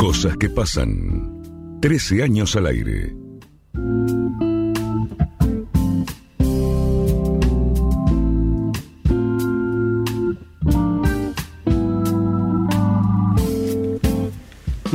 Cosas que pasan. 13 años al aire.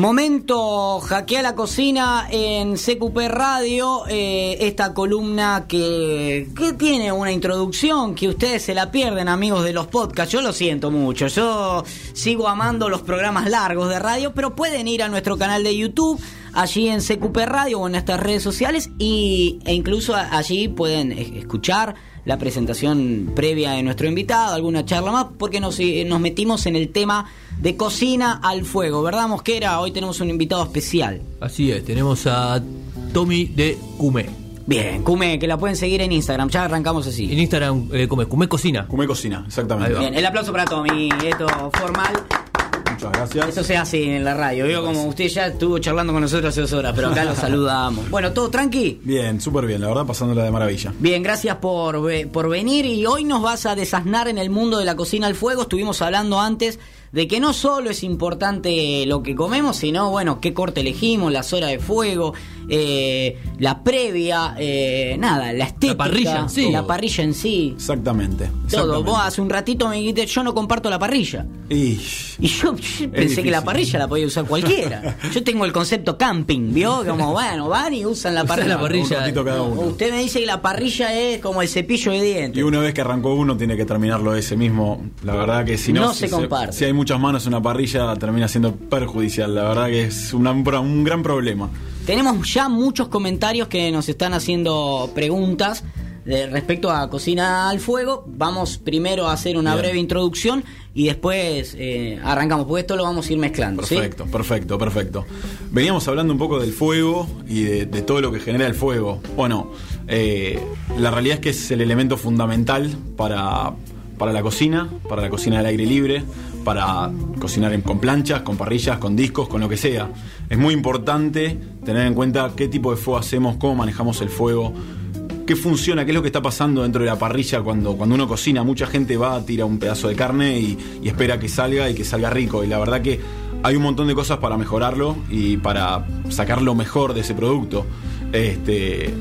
Momento Hackea la Cocina en CQP Radio, eh, esta columna que, que tiene una introducción que ustedes se la pierden amigos de los podcasts, yo lo siento mucho, yo sigo amando los programas largos de radio, pero pueden ir a nuestro canal de YouTube, allí en CQP Radio o en estas redes sociales y, e incluso allí pueden escuchar la presentación previa de nuestro invitado, alguna charla más, porque nos, nos metimos en el tema de cocina al fuego, ¿verdad, Mosquera? Hoy tenemos un invitado especial. Así es, tenemos a Tommy de Cume. Bien, Cume, que la pueden seguir en Instagram, ya arrancamos así. En Instagram, eh, Cume, Cume Cocina. Cume Cocina, exactamente. Bien, el aplauso para Tommy, esto formal. Muchas gracias. Eso se hace en la radio. Veo como usted ya estuvo charlando con nosotros hace dos horas, pero acá lo saludamos. Bueno, ¿todo tranqui? Bien, súper bien, la verdad, pasándola de maravilla. Bien, gracias por, por venir y hoy nos vas a desasnar en el mundo de la cocina al fuego. Estuvimos hablando antes de que no solo es importante lo que comemos, sino, bueno, qué corte elegimos, las horas de fuego, eh, la previa, eh, nada, la estética. parrilla en sí. La parrilla en sí. Exactamente. Todo. Vos hace un ratito me dijiste, yo no comparto la parrilla. Y, Y yo, yo pensé que la parrilla la podía usar cualquiera. Yo tengo el concepto camping, ¿vio? Como, bueno, van y usan la Usan parrilla. la parrilla. un ratito cada uno. Usted me dice que la parrilla es como el cepillo de dientes. Y una vez que arrancó uno, tiene que terminarlo ese mismo. La verdad que si no. No si se comparte. Si hay muchas manos en una parrilla, termina siendo perjudicial. La verdad que es una- un, pro- un gran problema. Tenemos ya muchos comentarios que nos están haciendo preguntas de respecto a cocina al fuego. Vamos primero a hacer una Bien. breve introducción y después eh, arrancamos, porque esto lo vamos a ir mezclando. ¿sí? Perfecto, perfecto, perfecto. Veníamos hablando un poco del fuego y de, de todo lo que genera el fuego. Bueno, eh, la realidad es que es el elemento fundamental para, para la cocina, para la cocina del aire libre, para cocinar en- con planchas, con parrillas, con discos, con lo que sea. Es muy importante tener en cuenta qué tipo de fuego hacemos, cómo manejamos el fuego, qué funciona, qué es lo que está pasando dentro de la parrilla cuando, cuando uno cocina. Mucha gente va, tira un pedazo de carne y, y espera que salga y que salga rico. Y la verdad que hay un montón de cosas para mejorarlo y para sacar lo mejor de ese producto. Este,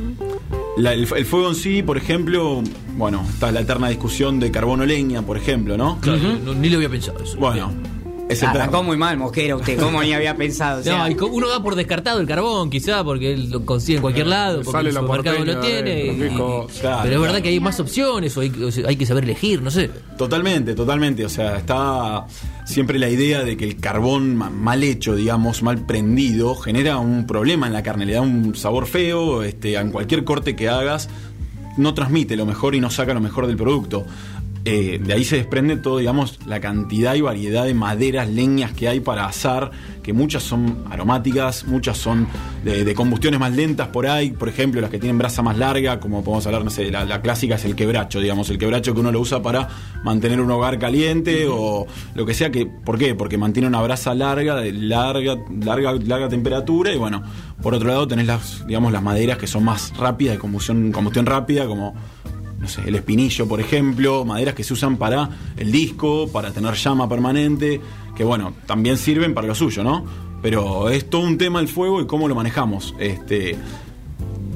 la- el, el fuego en sí, por ejemplo, bueno, está la eterna discusión de carbono-leña, por ejemplo, ¿no? Claro, no- ni lo había pensado eso. Bueno, es Arrancó eterno. muy mal, Mosquera, usted, ¿cómo ni había pensado? O sea, No, y uno da por descartado el carbón, quizá, porque él lo consigue en cualquier lado, porque sale el supermercado lo tiene. y-. Claro, pero es verdad que hay más opciones, o hay, o sea, hay que saber elegir, no sé. Totalmente, totalmente. O sea, está siempre la idea de que el carbón ma- mal hecho, digamos, mal prendido, genera un problema en la carne, le da un sabor feo, este, en cualquier corte que hagas, no transmite lo mejor y no saca lo mejor del producto. Eh, de ahí se desprende todo, digamos, la cantidad y variedad de maderas, leñas que hay para asar, que muchas son aromáticas, muchas son de, combustiones más lentas por ahí, por ejemplo, las que tienen brasa más larga, como podemos hablar, no sé, la, la clásica es el quebracho, digamos, el quebracho que uno lo usa para mantener un hogar caliente o lo que sea, que ¿por qué? Porque mantiene una brasa larga, de larga, larga, larga temperatura y bueno, por otro lado tenés las, digamos, las maderas que son más rápidas, de combustión, combustión rápida, como el espinillo, por ejemplo, maderas que se usan para el disco, para tener llama permanente, que bueno, también sirven para lo suyo, ¿no? Pero es todo un tema el fuego y cómo lo manejamos. Este,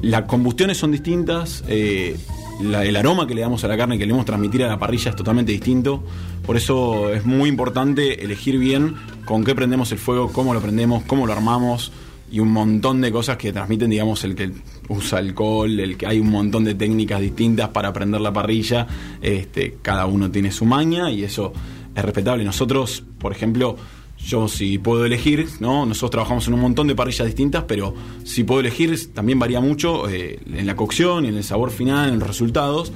las combustiones son distintas, eh, el aroma que le damos a la carne que le debemos transmitir a la parrilla es totalmente distinto. Por eso es muy importante elegir bien con qué prendemos el fuego, cómo lo prendemos, cómo lo armamos y un montón de cosas que transmiten, digamos, el que usa alcohol, el que hay un montón de técnicas distintas para prender la parrilla. Este, cada uno tiene su maña y eso es respetable. Nosotros, por ejemplo, yo si puedo elegir, ¿no? Nosotros trabajamos en un montón de parrillas distintas, pero si puedo elegir también varía mucho eh, en la cocción, en el sabor final, en los resultados.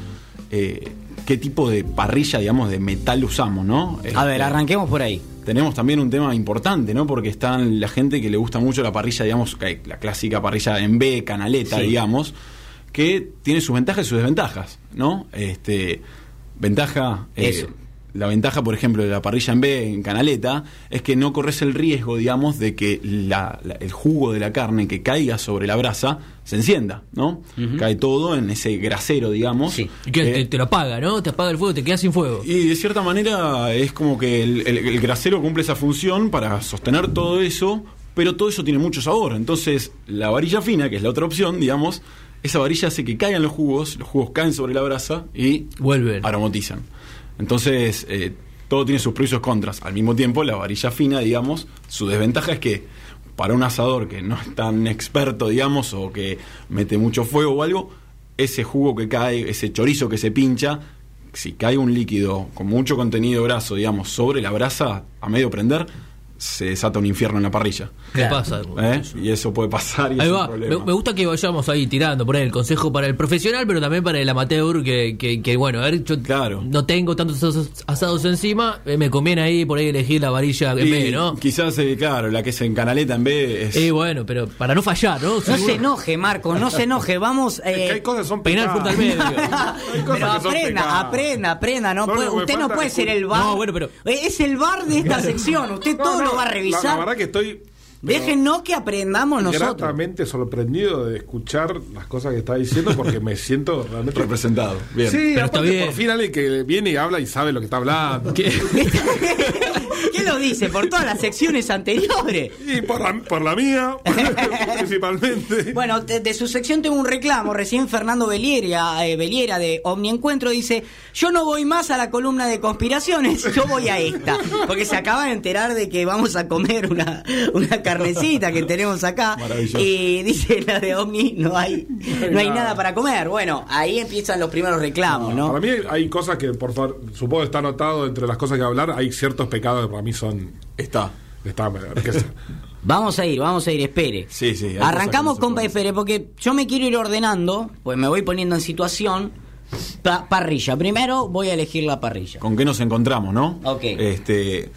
eh, qué tipo de parrilla, digamos, de metal usamos, ¿no? a ver, Este, arranquemos por ahí. Tenemos también un tema importante, ¿no? Porque están la gente que le gusta mucho la parrilla, digamos, la clásica parrilla en B, canaleta, Sí. digamos, que tiene sus ventajas y sus desventajas, ¿no? Este, ventaja, eh, Eso. La ventaja, por ejemplo, de la parrilla en B, en canaleta, es que no corres el riesgo, digamos, de que la- la- el jugo de la carne que caiga sobre la brasa se encienda, ¿no? Cae todo en ese grasero, digamos. Sí. Y que Eh, te, te lo apaga, ¿no? Te apaga el fuego, te quedas sin fuego. y de cierta manera es como que el, el- el grasero cumple esa función para sostener todo eso, pero todo eso tiene mucho sabor. Entonces, la varilla fina, que es la otra opción, digamos, esa varilla hace que caigan los jugos, los jugos caen sobre la brasa y Vuelven. aromatizan. Entonces, eh, todo tiene sus pros y sus contras. Al mismo tiempo, la varilla fina, digamos, su desventaja es que para un asador que no es tan experto, digamos, o que mete mucho fuego o algo, ese jugo que cae, ese chorizo que se pincha, si cae un líquido con mucho contenido graso, digamos, sobre la brasa a medio prender, se desata un infierno en la parrilla. ¿Qué pasa? ¿eh? Y eso puede pasar y Ahí es un va. Me, problema. me gusta que vayamos ahí tirando por ahí el consejo para el profesional, pero también para el amateur, que, que, que, bueno, a ver, yo Claro. no tengo tantos asados, encima, eh, me conviene ahí por ahí elegir la varilla en B, ¿no? Quizás, eh, claro, la que es en canaleta en B es... Y bueno, pero para no fallar, ¿no? No se enoje, Marco, no se enoje. Vamos. Es que hay cosas que son penal fruta al medio. Hay cosas Pero que son aprenda, aprenda, aprenda. No puede- usted no puede ser el bar. No, bueno, pero- Es el bar de esta sección. Usted todo lo va a la- revisar. La, verdad que estoy Déjennos que aprendamos nosotros. gratamente sorprendido de escuchar las cosas que está diciendo porque me siento realmente representado. Bien. Sí, Pero está bien. por fin alguien que viene y habla y sabe lo que está hablando. ¿Qué? ¿Qué lo dice? Por todas las secciones anteriores. Y por la, por la mía, principalmente. Bueno, de, de su sección tengo un reclamo. Recién Fernando Beliera, eh, Beliera de Omniencuentro dice: Yo no voy más a la columna de conspiraciones, yo voy a esta. Porque se acaba de enterar de que vamos a comer una, una carnecita que tenemos acá. Y dice la de Omni: No hay, no hay nada para comer. Bueno, ahí empiezan los primeros reclamos, ¿no? Para mí hay, cosas que, por favor, supongo que está anotado entre las cosas que hablar. Hay ciertos pecados que para mí son. Está. Está, Vamos a ir, vamos a ir, espere. Sí, sí, Arrancamos con espere, porque yo me quiero ir ordenando, pues me voy poniendo en situación. Pa- parrilla. Primero voy a elegir la parrilla. ¿Con qué nos encontramos, no? Ok. Este,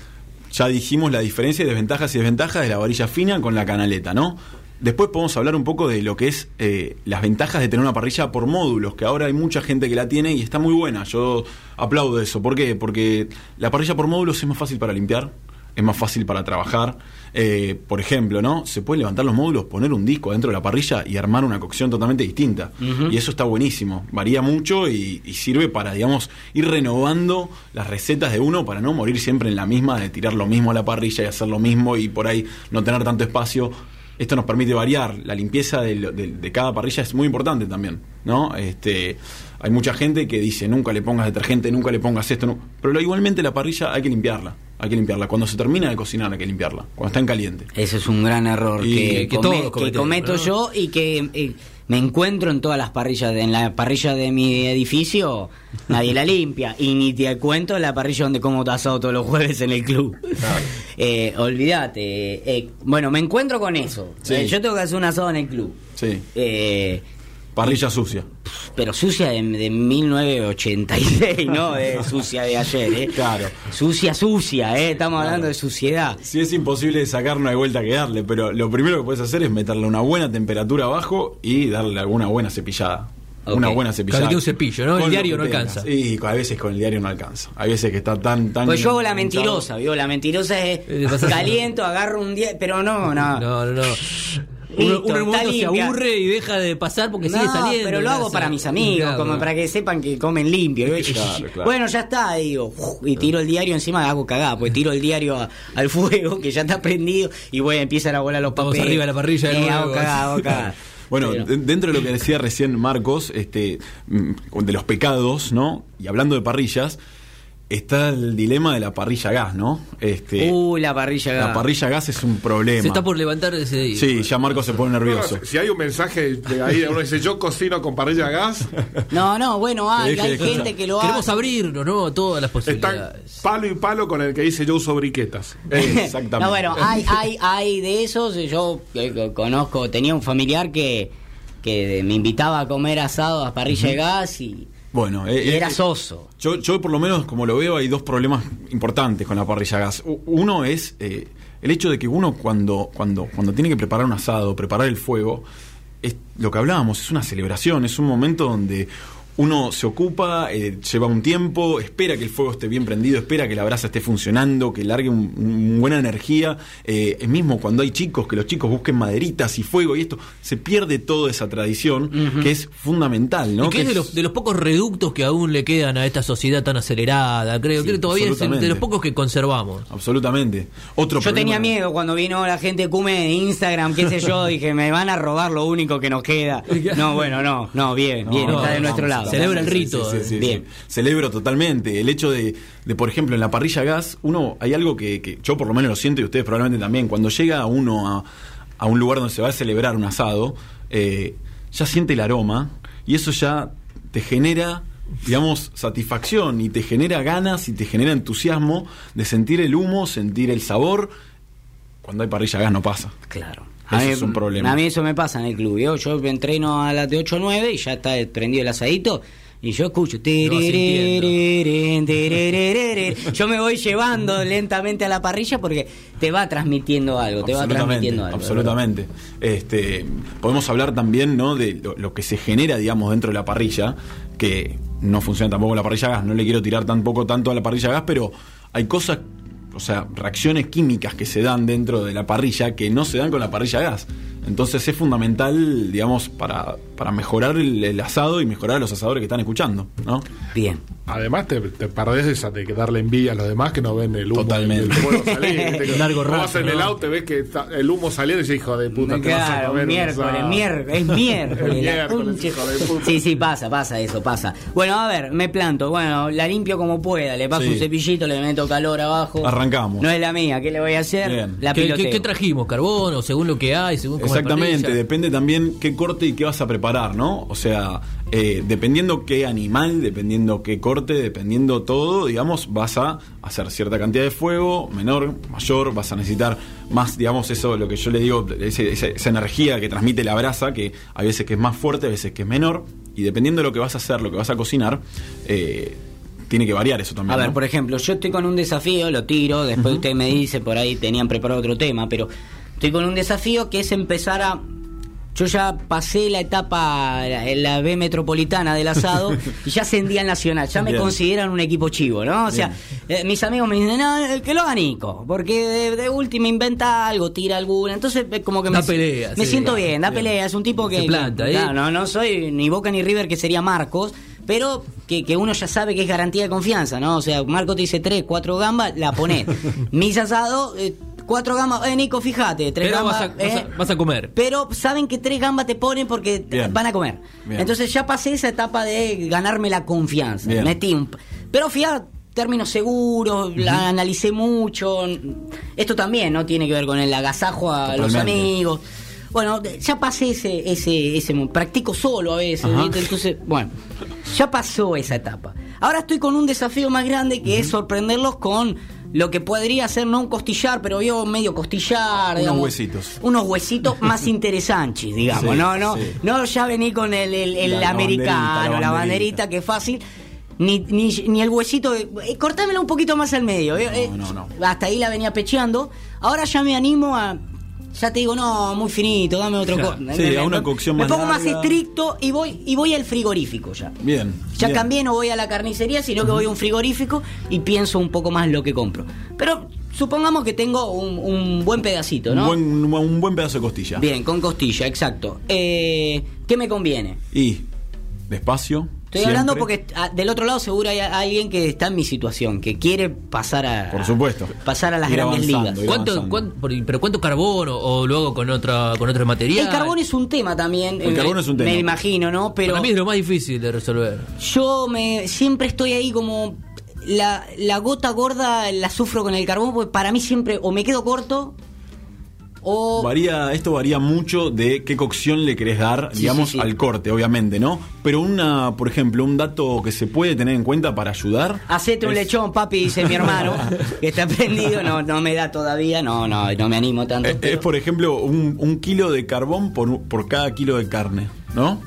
ya dijimos la diferencia y desventajas y desventajas de la varilla fina con la canaleta, ¿no? Después podemos hablar un poco de lo que es eh, las ventajas de tener una parrilla por módulos, que ahora hay mucha gente que la tiene y está muy buena. Yo aplaudo eso. ¿Por qué? Porque la parrilla por módulos es más fácil para limpiar, es más fácil para trabajar. Eh, por ejemplo, ¿no? Se pueden levantar los módulos, poner un disco dentro de la parrilla y armar una cocción totalmente distinta. Y eso está buenísimo. Varía mucho y, y sirve para, digamos, ir renovando las recetas de uno para no morir siempre en la misma, de tirar lo mismo a la parrilla y hacer lo mismo y por ahí no tener tanto espacio. Esto nos permite variar. La limpieza de, de- de cada parrilla es muy importante también, ¿no? Este, hay mucha gente que dice nunca le pongas detergente, nunca le pongas esto, no. pero igualmente la parrilla hay que limpiarla, hay que limpiarla. Cuando se termina de cocinar hay que limpiarla, cuando está en caliente. Ese es un gran error Y que, que come- todos que cometemos, cometo ¿no? yo y que eh, me encuentro en todas las parrillas. de- En la parrilla de mi edificio nadie la limpia. Y ni te cuento la parrilla donde como asado todos los jueves en el club. Eh, olvídate. eh, bueno, me encuentro con eso. Sí. Eh, yo tengo que hacer un asado en el club. Sí, Eh, parrilla sucia. pero sucia de, de 1986, ¿no? De sucia de ayer, ¿eh? Claro. Sucia, sucia, ¿eh? Estamos hablando de suciedad. Si es imposible de sacar, no hay vuelta que darle, pero lo primero que puedes hacer es meterle una buena temperatura abajo y darle alguna buena cepillada. Una buena cepillada. Claro, que un cepillo, ¿no? El Con lo diario no alcanza. Y a veces con el diario no alcanza. Hay veces que está tan, tan. Pues yo hago la mentirosa, ¿vio? La mentirosa es Eh, caliento, agarro un día, pero no, no. No, no, no. Listo, Uno, uno en un está momento se aburre y deja de pasar porque sigue No, saliendo. pero lo hago gracias. para mis amigos, Claro. como para que sepan que comen limpio. Claro, claro. Bueno, ya está, digo, y tiro el diario encima, hago cagada, pues tiro el diario a- al fuego, que ya está prendido, y bueno, empiezan a volar los Estamos papeles. arriba de la parrilla de Eh, hago cagada, hago cagada. Bueno, Pero- de- dentro de lo que decía recién Marcos, este, mm, de los pecados, ¿no? Y hablando de parrillas, está el dilema de la parrilla gas, ¿no? Este, Uy, la parrilla la gas. parrilla a gas es un problema. Se está por levantar ese día. Sí, ya Marcos se pone No, no, nervioso. si hay un mensaje de ahí, uno dice yo cocino con parrilla gas, No, no, bueno, hay, hay gente que lo Queremos hace. abrirnos, ¿no? A todas las están posibilidades. palo y palo con el que dice yo uso briquetas. Exactamente. No, bueno, hay, hay, hay de esos. Yo eh, conozco, tenía un familiar que, que me invitaba a comer asado a parrilla de gas y, Bueno, y eh, era eh, soso. Yo, yo por lo menos, como lo veo, hay dos problemas importantes con la parrilla a gas. Uno es eh, el hecho de que uno cuando, cuando, cuando tiene que preparar un asado, preparar el fuego, es lo que hablábamos, es una celebración, es un momento donde uno se ocupa, eh, lleva un tiempo, espera que el fuego esté bien prendido, espera que la brasa esté funcionando, que largue un- un buena energía. Eh, es mismo cuando hay chicos, que los chicos busquen maderitas y fuego y esto, se pierde toda esa tradición que es fundamental, ¿no? y que es de los, de los pocos reductos que aún le quedan a esta sociedad tan acelerada, creo. Sí, creo que todavía es de los pocos que conservamos. Absolutamente. Otro Yo tenía miedo cuando vino la gente Cume de Instagram, qué sé yo, dije, me van a robar lo único que nos queda. No, bueno, no, no, bien, bien, No, está de no, nuestro vamos, lado. Celebra el rito, sí, sí, sí, Bien. Celebro totalmente. El hecho de, de, por ejemplo, en la parrilla gas, uno, hay algo que, que yo por lo menos lo siento y ustedes probablemente también. Cuando llega uno a, a un lugar donde se va a celebrar un asado, eh, ya siente el aroma y eso ya te genera digamos, satisfacción y te genera ganas y te genera entusiasmo de sentir el humo, sentir el sabor. Cuando hay parrilla gas no pasa. Claro. Eso es un problema. A mí eso me pasa en el club. Yo, yo entreno a las de 8 o 9 y ya está prendido el asadito. Y yo escucho. Yo me voy llevando lentamente a la parrilla porque te va transmitiendo algo, te va transmitiendo algo. Absolutamente. Este, podemos hablar también ¿no? de lo, lo que se genera, digamos, dentro de la parrilla, que no funciona tampoco la parrilla a gas, no le quiero tirar tampoco tanto a la parrilla a gas, pero hay cosas, o sea, reacciones químicas que se dan dentro de la parrilla que no se dan con la parrilla gas. Entonces es fundamental, digamos, para, para mejorar el, el asado y mejorar a los asadores que están escuchando, ¿no? Bien. Además, te, te perdés esa de que darle envidia a los demás que no ven el humo Totalmente. del fuego salir. Que Largo rato, vas en el ¿no? auto, ves que está el humo saliendo y dices, hijo de puta, te vas a comer miércoles, asado". miércoles, es miércoles. El la miércoles, hijo de puta. Sí, sí, pasa, pasa eso, pasa. Bueno, a ver, me planto, bueno, la limpio como pueda, le paso Sí. un cepillito, le meto calor abajo. Arrancamos. No es la mía, ¿qué le voy a hacer? Bien. La ¿Qué, qué, qué trajimos? ¿Carbón o según lo que hay? Según cómo Exactamente, depende también qué corte y qué vas a preparar, ¿no? O sea, eh, dependiendo qué animal, dependiendo qué corte, dependiendo todo, digamos, vas a hacer cierta cantidad de fuego, menor, mayor, vas a necesitar más, digamos, eso, lo que yo le digo, ese- esa energía que transmite la brasa, que a veces que es más fuerte, a veces que es menor, y dependiendo de lo que vas a hacer, lo que vas a cocinar, eh, tiene que variar eso también. A ver, ¿no? por ejemplo, yo estoy con un desafío, lo tiro, después usted me dice, por ahí tenían preparado otro tema, pero estoy con un desafío que es empezar a... Yo ya pasé la etapa en la B metropolitana del asado y ya ascendí al nacional, ya me Bien. consideran un equipo chivo, ¿no? O sea, eh, mis amigos me dicen, no, que lo haga Nico, porque de, de última inventa algo, tira alguna, entonces como que Da me, pelea, me sí, siento claro, bien, da bien. pelea, es un tipo que... Se planta, ¿eh? claro, no, no soy ni Boca ni River, que sería Marcos, pero que, que uno ya sabe que es garantía de confianza, ¿no? O sea, Marcos te dice tres, cuatro gambas, la ponés. Mis asados, eh, cuatro gambas, eh, Nico, fíjate, tres Pero gambas. vas a, vas, eh, a, vas a comer. pero saben que tres gambas te ponen porque te- van a comer. Bien. Entonces ya pasé esa etapa de ganarme la confianza. Bien. Metí un- pero a términos seguros, la analicé mucho. Esto también no tiene que ver con el agasajo a los amigos. Bueno, ya pasé ese, ese, ese practico solo a veces, entonces, bueno, ya pasó esa etapa. Ahora estoy con un desafío más grande que es sorprenderlos con lo que podría ser no un costillar, pero yo medio costillar, Unos digamos, huesitos. unos huesitos más interesantes, digamos, Sí, no, no, sí. no ya vení con el, el- el La- la americano, banderita, la banderita, que es fácil. Ni, ni, ni el huesito, eh, cortámelo un poquito más al medio. eh, eh, no, no. Hasta ahí la venía pecheando. Ahora ya me animo a. Ya te digo, no, muy finito, dame otro. co- Sí, a una cocción me más pongo más larga. estricto y voy y voy al frigorífico ya. Bien. Ya bien. cambié, no voy a la carnicería, sino que voy a un frigorífico y pienso un poco más lo que compro. Pero supongamos que tengo un, un buen pedacito, ¿no? Un, buen, un buen pedazo de costilla. Bien, con costilla, exacto. Eh, ¿Qué me conviene? Y despacio. Estoy siempre. hablando porque ah, del otro lado seguro hay a- alguien que está en mi situación, que quiere pasar a Por supuesto. pasar a las Ir grandes ligas. ¿Cuánto, pero cuánto carbón o, o luego con otra con otro material? El carbón es un tema también. El eh, carbón es un tema. Me imagino, ¿no? Pero Para mí es lo más difícil de resolver. yo me siempre estoy ahí como la, la gota gorda la sufro con el carbón porque para mí siempre o me quedo corto o Varía, esto varía mucho de qué cocción le querés dar, Sí, digamos, sí, sí. al corte, obviamente, ¿no? Pero una, por ejemplo, un dato que se puede tener en cuenta para ayudar. Hacete un es- lechón, papi, dice mi hermano, que está prendido, no, no me da todavía, no, no, no me animo tanto. Es, pero- es, por ejemplo, un, un kilo de carbón por, por cada kilo de carne, ¿no?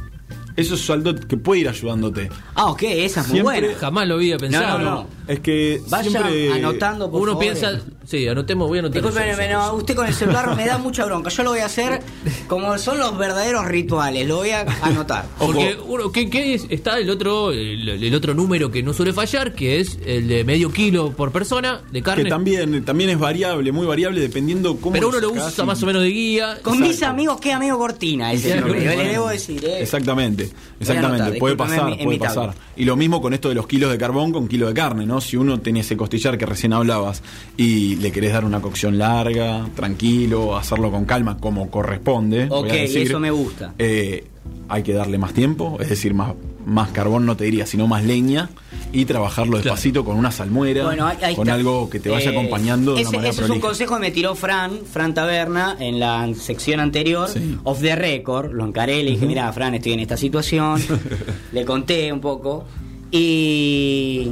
Eso es algo que puede ir ayudándote. Ah, ok, esa es muy Siempre- buena. Jamás lo había pensado. No, no, no. Es que Vaya siempre anotando, por Uno favor. piensa, sí, anotemos, voy a anotar. Disculpen, eso. no, usted con el celular me da mucha bronca. Yo lo voy a hacer como son los verdaderos rituales. Lo voy a anotar. Porque uno, ¿qué, qué es? está el otro el, el otro número que no suele fallar, que es el de medio kilo por persona de carne. que también, también es variable, muy variable dependiendo cómo pero uno lo usa y- más o menos de guía. Con mis Exacto. amigos, qué amigo Cortina. Ese número. le debo decir. eh. Exactamente, exactamente. puede pasar, puede pasar. Y lo mismo con esto de los kilos de carbón con kilo de carne, ¿no? Si uno tiene ese costillar que recién hablabas y le querés dar una cocción larga, tranquilo, hacerlo con calma, como corresponde. Ok, decir, eso me gusta. eh, hay que darle más tiempo, es decir, más, más carbón no te diría, sino más leña y trabajarlo despacito con una salmuera, Bueno, ahí, ahí con está. algo que te vaya Eh, acompañando de ese, una manera ese es un consejo que me tiró Fran, Fran Taberna, en la sección anterior, Sí. off the record. Lo encaré, le dije, mira, Fran, estoy en esta situación. le conté un poco. Y.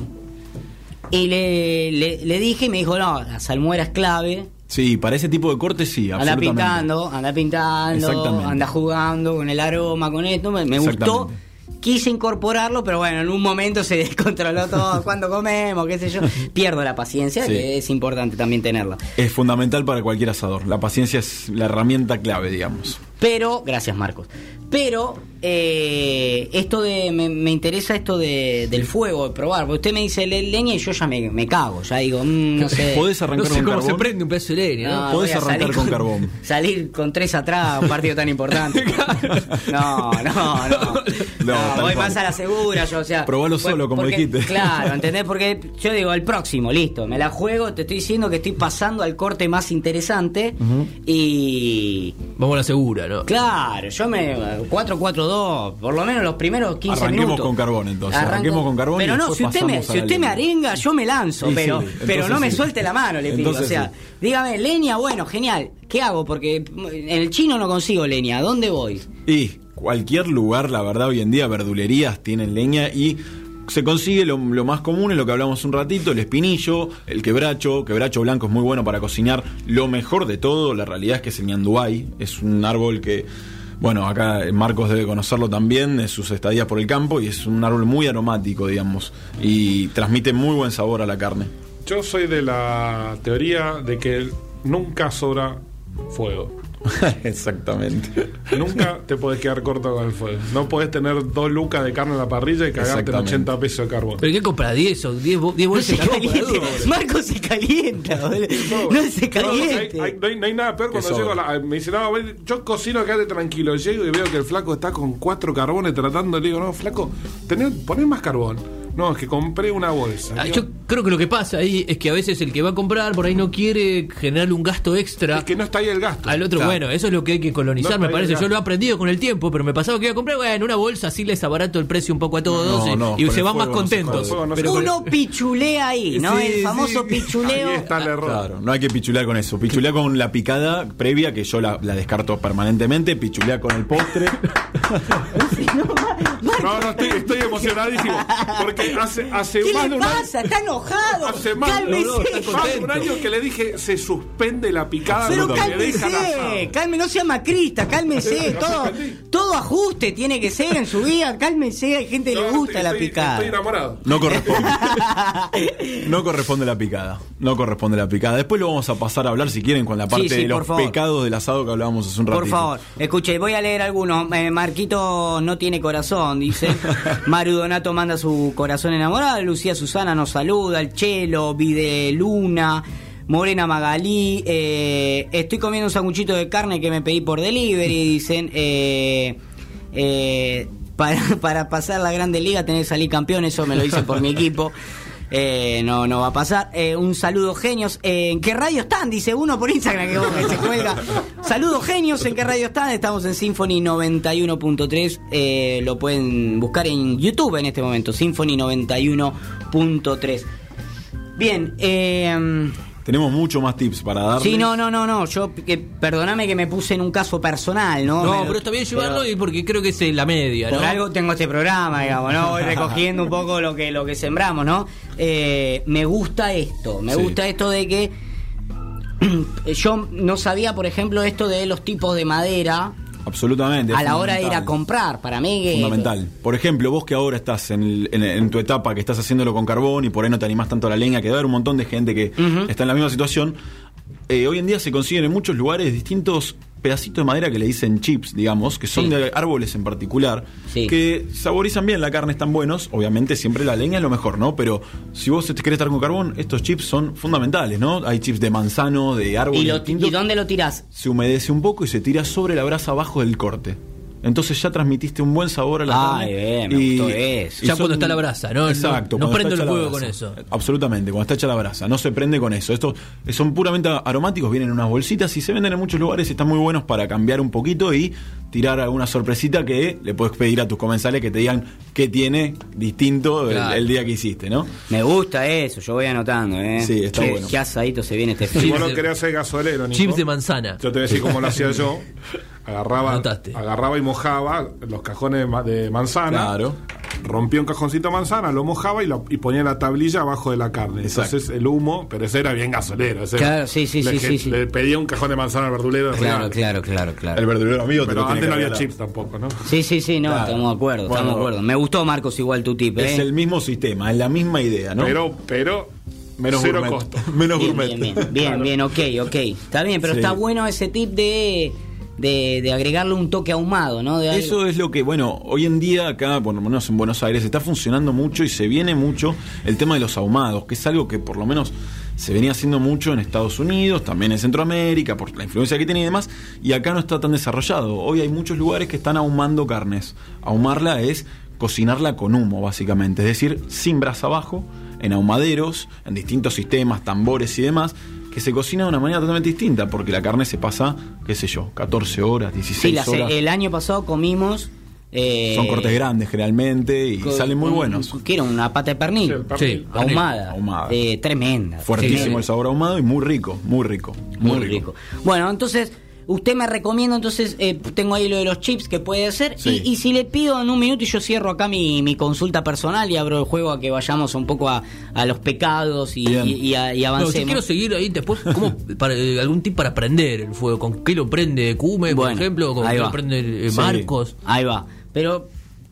Y le, le, le dije y me dijo, no, la salmuera es clave. Sí, para ese tipo de cortes sí, Anda absolutamente. pintando, anda pintando, anda jugando con el aroma, con esto. Me, me gustó. Quise incorporarlo, pero bueno, en un momento se descontroló todo. Cuando comemos, qué sé yo. Pierdo la paciencia, Sí. que es importante también tenerla. Es fundamental para cualquier asador. La paciencia es la herramienta clave, digamos. Pero, gracias Marcos. Pero, eh, esto de, me, me interesa esto de, del fuego, de probar. Porque usted me dice le- leña y yo ya me, me cago. Ya digo, mm, no sé. Podés No arrancar sé con cómo carbón. se prende un pedazo de leña, ¿no? No, Podés arrancar salir con carbón. Salir con tres atrás, un partido tan importante. No, no, no. No, voy más a la segura, yo, o sea. Probalo solo, como porque- dijiste. Claro, ¿entendés? Porque yo digo, el próximo, listo, me la juego, te estoy diciendo que estoy pasando al corte más interesante. Y. Vamos a la segura, ¿no? Claro, yo me. 4-4-2, por lo menos los primeros 15 Arranquemos minutos. con carbón, entonces, Arranco- arranquemos con carbón y Pero no, si usted, me, si usted me arenga, yo me lanzo, Sí, pero, sí, pero no me sí. suelte la mano, le pido. O sea, dígame, leña, bueno, genial. ¿Qué hago? Porque en el chino no consigo leña. ¿A dónde voy? Y cualquier lugar, la verdad, hoy en día, verdulerías tienen leña y se consigue lo, lo más común, es lo que hablamos un ratito, el espinillo, el quebracho, quebracho blanco es muy bueno para cocinar. Lo mejor de todo, la realidad es que es el ñanduay, es un árbol que, bueno, acá Marcos debe conocerlo también, de sus estadías por el campo, y es un árbol muy aromático, digamos, y transmite muy buen sabor a la carne. Yo soy de la teoría de que nunca sobra fuego. Exactamente. Nunca te podés quedar corto con el fuego. No podés tener dos lucas de carne en la parrilla y cagarte en Exactamente. 80 pesos de carbón. ¿Pero qué compra? ¿10 o 10, bo- 10 No bolsas de carbón? Marco se calienta, boludo. No se No, caliente. hay- hay- no, hay, no hay nada peor cuando llego a la, me dice, no, yo cocino, quédate tranquilo. Llego y veo que el flaco está con cuatro carbones tratando. Le digo, no, flaco, tenés, poné más carbón. No, es que compré una bolsa. Ah, yo creo que lo que pasa ahí es que a veces el que va a comprar por ahí no quiere generarle un gasto extra es que no está ahí el gasto. al otro. Claro. Bueno, eso es lo que hay que colonizar, No, me parece. Yo lo he aprendido con el tiempo, pero me pasaba que iba a comprar, bueno, una bolsa así les abarato el precio un poco a todos No, y- no, y con se van más contentos. Pero con- Uno pichulea ahí, ¿no? Sí, el famoso sí. pichuleo. Ahí está el error. Claro, no hay que pichulear con eso. Pichulear con la picada previa, que yo la, la descarto permanentemente. Pichulear con el postre. No, no, estoy, estoy emocionadísimo. Porque hace, hace ¿Qué más le pasa? Está enojado. Hace más, Cálmese. no, no, está más de un año que le dije se suspende la picada. Pero cálmese, cálmese, no sea macrista, cálmese, todo, ajuste tiene que ser en su vida, cálmese, hay gente que No, le gusta estoy- la picada. Estoy enamorado. No corresponde. No corresponde la picada. No corresponde la picada. Después lo vamos a pasar a hablar, si quieren, con la parte Sí, sí, de los favor. pecados del asado que hablábamos hace un ratito. Por favor, escuche, voy a leer algunos. Eh, Marquito no tiene corazón, dice. Maru Donato manda su corazón enamorado. Lucía Susana nos saluda. El Chelo, Vide Luna. Morena Magalí, eh, estoy comiendo un sanguchito de carne que me pedí por delivery, dicen. Eh, eh, para, para pasar la Grande Liga tenés que salir campeón, eso me lo dicen por mi equipo. Eh, no, no va a pasar. Eh, un saludo genios. Eh, ¿En qué radio están? Dice uno por Instagram que, que se cuelga. Saludos genios. ¿En qué radio están? Estamos en Symphony 91.3. Eh, lo pueden buscar en YouTube en este momento. Symphony 91.3. Bien. Eh, Tenemos mucho más tips para darles. sí, no, no, no, no. Yo, que, perdóname que me puse en un caso personal, ¿no? No, Me lo- pero está bien llevarlo pero- y porque creo que es eh, la media, ¿no? por algo tengo este programa, digamos, ¿no? Voy recogiendo un poco lo que, lo que sembramos, ¿no? Eh, me gusta esto, me Sí. gusta esto de que yo no sabía, por ejemplo, esto de los tipos de madera Absolutamente. a la hora de ir a comprar, para mí que... Fundamental. Por ejemplo, vos que ahora estás en, el- en- en tu etapa que estás haciéndolo con carbón y por ahí no te animás tanto a la leña, que debe haber un montón de gente que está en la misma situación. Eh, hoy en día se consiguen en muchos lugares distintos pedacitos de madera que le dicen chips, digamos, que son Sí. de árboles en particular, Sí. que saborizan bien la carne, están buenos. Obviamente siempre la leña es lo mejor, ¿no? Pero si vos te querés estar con carbón, estos chips son fundamentales, ¿no? Hay chips de manzano, de árboles ¿Y, lo- ¿Y dónde lo tirás? se humedece un poco y se tira sobre la brasa abajo del corte. Entonces ya transmitiste un buen sabor a la Ay, carne. bien, me gustó eso. Ya cuando está la brasa, ¿no? Exacto. No- no prendo el fuego con eso. Absolutamente, cuando está hecha la brasa. No se prende con eso. Estos son puramente aromáticos, vienen en unas bolsitas y se venden en muchos lugares y están muy buenos para cambiar un poquito y tirar alguna sorpresita que le puedes pedir a tus comensales que te digan qué tiene distinto el- Claro. el, día que hiciste, ¿no? Me gusta eso, yo voy anotando, ¿eh? Sí, está qué, bueno. Qué asadito se viene este Si vos de- querés hacer gasolero, Nico, Chips de manzana. Yo te voy a decir cómo lo hacía yo. Agarraba, Anotaste. agarraba y mojaba los cajones de ma- de manzana. Claro. Rompía un cajoncito de manzana, lo mojaba y, lo- y ponía la tablilla abajo de la carne. Exacto. Entonces el humo, pero ese era bien gasolero. ese era- Claro, sí, sí, le, sí, que- sí, sí. le pedía un cajón de manzana al verdulero. Claro, claro, claro, claro. El verdulero amigo te Pero lo tiene antes no había chips tampoco, ¿no? Sí, sí, sí, no, Claro. estamos de acuerdo, estamos de acuerdo. Me gustó, Marcos, igual tu tip, ¿eh? Es el mismo sistema, es la misma idea, ¿no? Pero, pero, Menos cero gourmet. costo. Menos bien, gourmet. bien, bien, bien, bien, ok, ok. Está bien, pero Sí. está bueno ese tip de, de, de agregarle un toque ahumado, ¿no? De Eso es lo que, bueno, hoy en día acá, por lo menos en Buenos Aires, está funcionando mucho y se viene mucho el tema de los ahumados, que es algo que por lo menos se venía haciendo mucho en Estados Unidos, también en Centroamérica, por la influencia que tiene y demás, y acá no está tan desarrollado. Hoy hay muchos lugares que están ahumando carnes. Ahumarla es cocinarla con humo, básicamente, es decir, sin brasa abajo, en ahumaderos, en distintos sistemas, tambores y demás, que se cocina de una manera totalmente distinta, porque la carne se pasa, qué sé yo, 14 horas, 16 Sí, horas. el año pasado comimos... eh, Son cortes grandes generalmente y salen muy buenos. ¿Qué era? ¿Una pata de pernil? Sí, el pernil. Sí. ahumada. Ahumada. Eh, tremenda. Fuertísimo el sabor ahumado y muy rico, muy rico. Muy, rico. Bueno, entonces, usted me recomienda, entonces, eh, tengo ahí lo de los chips que puede hacer. Sí. Y, y si le pido en un minuto y yo cierro acá mi, mi consulta personal y abro el juego a que vayamos un poco a, a los pecados y, y- y a- y No, yo avancemos. quiero seguir ahí después, ¿cómo, para, eh, algún tip para prender el fuego. ¿Con qué lo prende Cume, por ejemplo? ¿Con qué va. lo prende eh, Sí. Marcos? Ahí va. Pero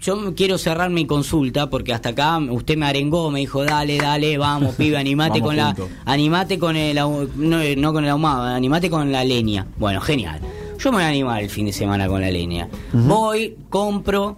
yo quiero cerrar mi consulta porque hasta acá usted me arengó, me dijo, dale, dale, vamos, pibe, animate Vamos con la animate con el no, no con el ahumado, animate con la leña. Bueno, genial. Yo me voy a animar el fin de semana con la leña. Voy, compro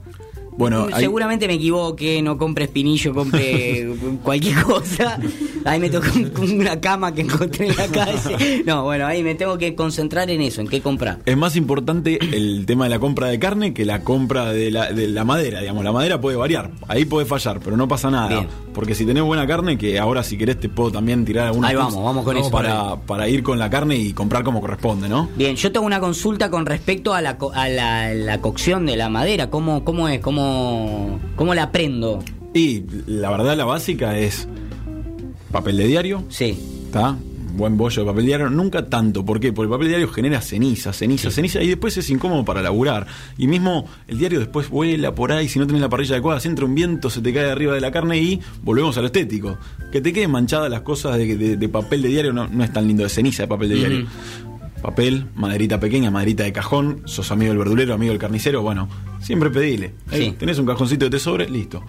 Bueno, seguramente me equivoque, no compre espinillo, compre cualquier cosa. Ahí me tocó un- una cama que encontré en la calle. No, bueno, ahí me tengo que concentrar en eso, en qué comprar. Es más importante el tema de la compra de carne que la compra de la, de la madera, digamos. La madera puede variar, ahí puede fallar, pero no pasa nada. Bien. Porque si tenés buena carne, que ahora si querés te puedo también tirar algunos Ahí vamos, vamos con eso. Para, para ir con la carne y comprar como corresponde, ¿no? Bien, yo tengo una consulta con respecto a la, a la, la cocción de la madera. ¿Cómo, cómo es? ¿Cómo, ¿Cómo la prendo? Y la verdad, la básica es papel de diario, Sí. ¿Está? Buen bollo de papel diario, nunca tanto. ¿Por qué? Porque el papel diario genera ceniza, ceniza, ceniza, y después es incómodo para laburar. Y mismo el diario después vuela por ahí, si no tenés la parrilla adecuada, si entra un viento, se te cae arriba de la carne y volvemos a lo estético. Que te queden manchadas las cosas de, de- de papel de diario no, no es tan lindo, de ceniza de papel de diario. Papel, maderita pequeña, maderita de cajón, sos amigo del verdulero, amigo del carnicero, bueno, siempre pedile. Sí. Eh, tenés un cajoncito de tesobre, listo.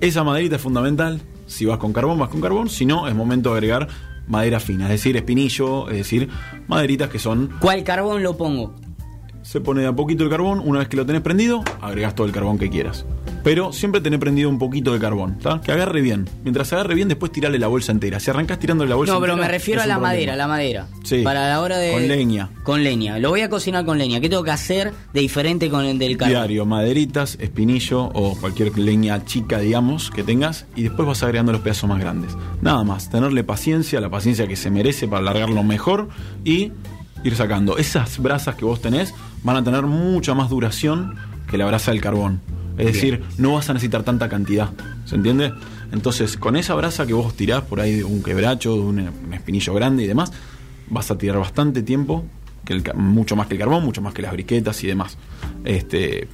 Esa maderita es fundamental. Si vas con carbón, vas con carbón. Si no, es momento de agregar madera fina, es decir, espinillo, es decir, maderitas que son. ¿Cuál carbón lo pongo? Se pone de a poquito el carbón, una vez que lo tenés prendido, agregás todo el carbón que quieras. Pero siempre tenés prendido un poquito de carbón, ¿está? Que agarre bien. Mientras agarre bien, después tirale la bolsa entera. Si arrancás tirándole la bolsa No, pero entera, me refiero a la problema. madera, la madera. Sí. Para la hora de. Con leña. Con leña. Lo voy a cocinar con leña. ¿Qué tengo que hacer de diferente con el del carbón? Diario, maderitas, espinillo o cualquier leña chica, digamos, que tengas, y después vas agregando los pedazos más grandes. Nada más, tenerle paciencia, la paciencia que se merece para alargarlo mejor y ir sacando. Esas brasas que vos tenés van a tener mucha más duración que la brasa del carbón. Es decir, no vas a necesitar tanta cantidad. ¿Se entiende? Entonces, con esa brasa que vos tirás por ahí de un quebracho, de un, un espinillo grande y demás, vas a tirar bastante tiempo, que el mucho más que el carbón, mucho más que las briquetas y demás. Este,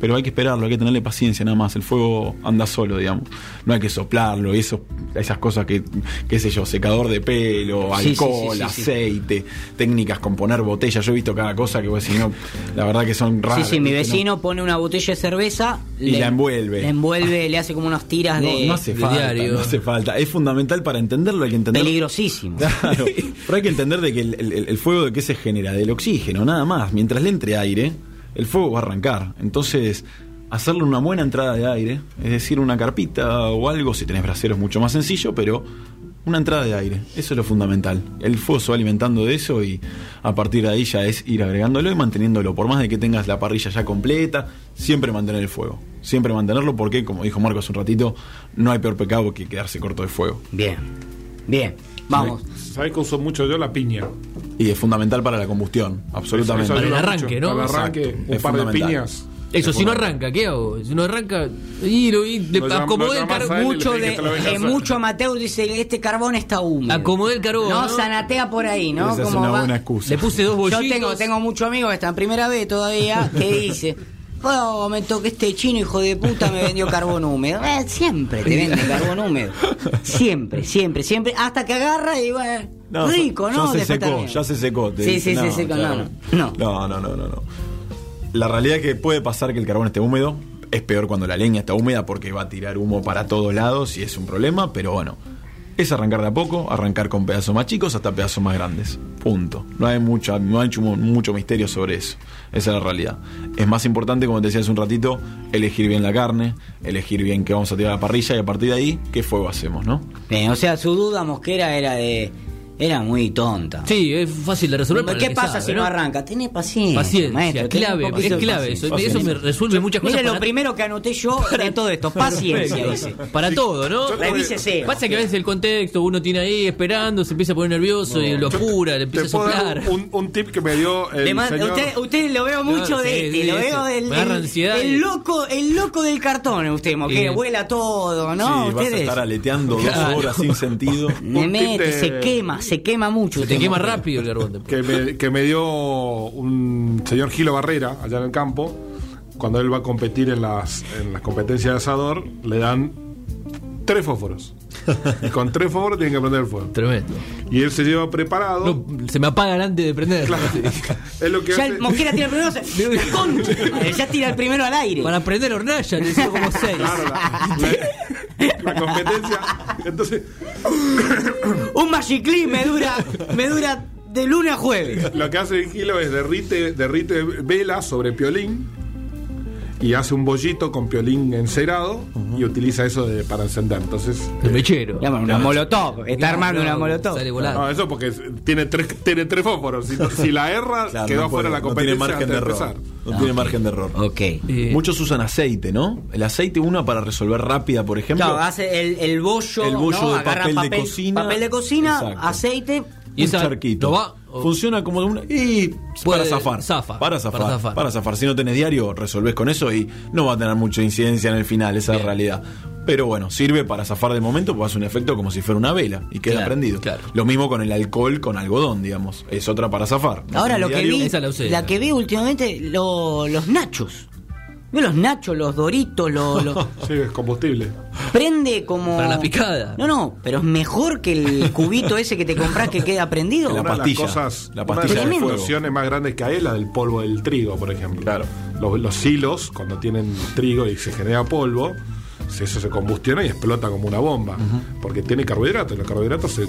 pero hay que esperarlo, hay que tenerle paciencia nada más. El fuego anda solo, digamos. No hay que soplarlo, y eso, esas cosas que, qué sé yo, secador de pelo, Sí, sí, alcohol, sí, sí, sí. aceite, técnicas con poner botellas. Yo he visto cada cosa que vos decís, no, la verdad que son Sí, raras. sí, mi ¿viste? vecino pone una botella de cerveza Y la envuelve. La envuelve, le hace como unas tiras No, de. no hace de falta, diario. no hace falta. Es fundamental para entenderlo, hay que entender. Peligrosísimo. Claro, pero hay que entender de que el, el- el fuego de qué se genera, del oxígeno, nada más. Mientras le entre aire, el fuego va a arrancar. Entonces, hacerle una buena entrada de aire, es decir, una carpita o algo, si tenés braseros mucho más sencillo, pero una entrada de aire, eso es lo fundamental. El fuego se va alimentando de eso y a partir de ahí ya es ir agregándolo y manteniéndolo. Por más de que tengas la parrilla ya completa, siempre mantener el fuego. Siempre mantenerlo porque, como dijo Marco hace un ratito, no hay peor pecado que quedarse corto de fuego. Bien. Bien. Vamos. ¿Sabés que uso mucho yo la piña? Y es fundamental para la combustión, absolutamente. Eso Para el arranque, mucho. ¿no? Para el arranque, Exacto. un Es par de piñas. Eso, Es si no arranca, ¿qué hago? Si no arranca, y le acomodé lo el carbón. Mucho, de, eh, mucho amateur dice este carbón está húmedo. Acomodé el carbón. No, ¿no? zanatea por ahí, ¿no? Esa es Como una va- buena excusa. Le puse dos Yo bollitos. tengo, tengo muchos amigos que están en primera vez todavía que dice. Oh, me toqué este chino, hijo de puta, me vendió carbón húmedo. Eh, siempre te venden carbón húmedo. Siempre, siempre, siempre. Hasta que agarra y bueno, No, rico, ya ¿no? se Después secó, también. ya se secó. te Sí, dice, sí, sí, secó, no, no, no, no, no, no. La realidad es que puede pasar que el carbón esté húmedo. Es peor cuando la leña está húmeda porque va a tirar humo para todos lados y es un problema, pero bueno. Es arrancar de a poco, arrancar con pedazos más chicos hasta pedazos más grandes. Punto. No hay no hay mucho, mucho misterio sobre eso. Esa es la realidad. Es más importante, como te decía hace un ratito, elegir bien la carne, elegir bien qué vamos a tirar a la parrilla y a partir de ahí, qué fuego hacemos, ¿no? Bien, o sea, su duda mosquera era de. Era muy tonta. Sí, es fácil de resolver. el ¿Qué pasa sabe, si no, arranca? Tenés paciencia. Paciencia, maestro, clave, es clave. paciencia. Eso, eso me resuelve muchas cosas. Mire, lo primero que anoté yo de todo esto, paciencia, dice. Para todo, ¿no? Revísese. Pasa que a veces el contexto uno tiene ahí esperando, se empieza a poner nervioso y lo apura, le empieza Te a puedo soplar. dar un, un tip que me dio el Le man- señor... usted, usted lo veo mucho No, de sí, este, sí, lo veo del Me agarra el, ansiedad el y- loco, el loco del cartón, usted, que vuela todo, ¿no? sí, vas a Ustedes estar aleteando dos horas sin sentido. me mete, se quema, se quema mucho. Se te quema rápido el carbón. que me, que me dio un señor Gilo Barrera allá en el campo. Cuando él va a competir en las, en las competencias de asador, le dan tres fósforos. Y con tres fósforos tienen que prender el fuego. Tremendo. Y él se lleva preparado. No, se me apaga antes de prender. Es lo que Ya hace. el Mosquera tira el primero, se- ¡Concha! ya tira el primero al aire. Para prender hornalla, necesito como seis. Claro, la, la- la competencia. Entonces, Un Magic Clip me dura, me dura de lunes a jueves. lo que hace el Gilo es derrite, derrite vela sobre piolín y hace un bollito con piolín encerado y utiliza eso de- para encender. Entonces, El mechero. Llama una molotov, está armando una molotov. Sale. No, eso porque tiene tres, tiene tres fósforos. Si, si la erra, Claro, quedó no afuera puede, la no tiene competencia margen de error. empezar. No tiene margen de error. Ok. Eh, Muchos usan aceite, ¿no? El aceite, uno para resolver rápida, por ejemplo. Claro, hace el, el bollo, El bollo ¿no? de papel de cocina. papel de cocina, Exacto. aceite. ¿Y un esa charquito. va? O- Funciona como de una. Y Puede- para zafar. zafa, Para zafar. para Para zafar. zafar. Si no tenés diario, resolvés con eso y no va a tener mucha incidencia en el final, esa es la Bien. realidad. Pero bueno, sirve para zafar de momento porque hace un efecto como si fuera una vela y queda Claro, prendido. claro. Lo mismo con el alcohol con algodón, digamos. Es otra para zafar. No Ahora lo que diario, vi, Esa la usé. la que vi últimamente, lo- los nachos. Veo los nachos, los doritos, los, los- Sí, es combustible. prende como. Para la picada. No, no, pero es mejor que el cubito ese que te compras que queda prendido. La una de las pastilla, cosas, la una pastilla de de las explosiones más grandes que hay es la del polvo del trigo, por ejemplo. Claro. Los, los hilos, cuando tienen trigo y se genera polvo, eso se combustiona y explota como una bomba. Porque tiene carbohidratos. y Los carbohidratos se,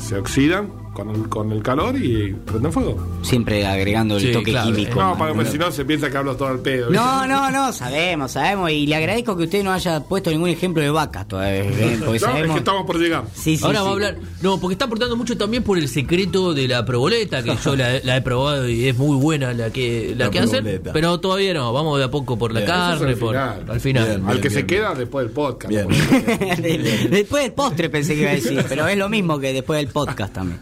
se oxidan con el, con el calor y prenden fuego. Siempre agregando el Sí, toque claro. químico. No, para que si no se piensa que hablo todo al pedo. No, no, no, sabemos, sabemos. Y le agradezco que usted no haya puesto ningún ejemplo de vacas todavía. ¿eh? Porque No, es sabemos. que estamos por llegar. Sí, sí, Ahora sí. va a hablar. No, porque está aportando mucho también por el secreto de la proboleta, que yo la, la he probado y es muy buena la que, la La que hacen. Pero todavía no, vamos de a poco por la Bien, eso es carne, al por, final. al final. Bien. Al que se bien. queda después del podcast. Bien. De- después del postre pensé que iba a decir, pero es lo mismo que después del podcast también.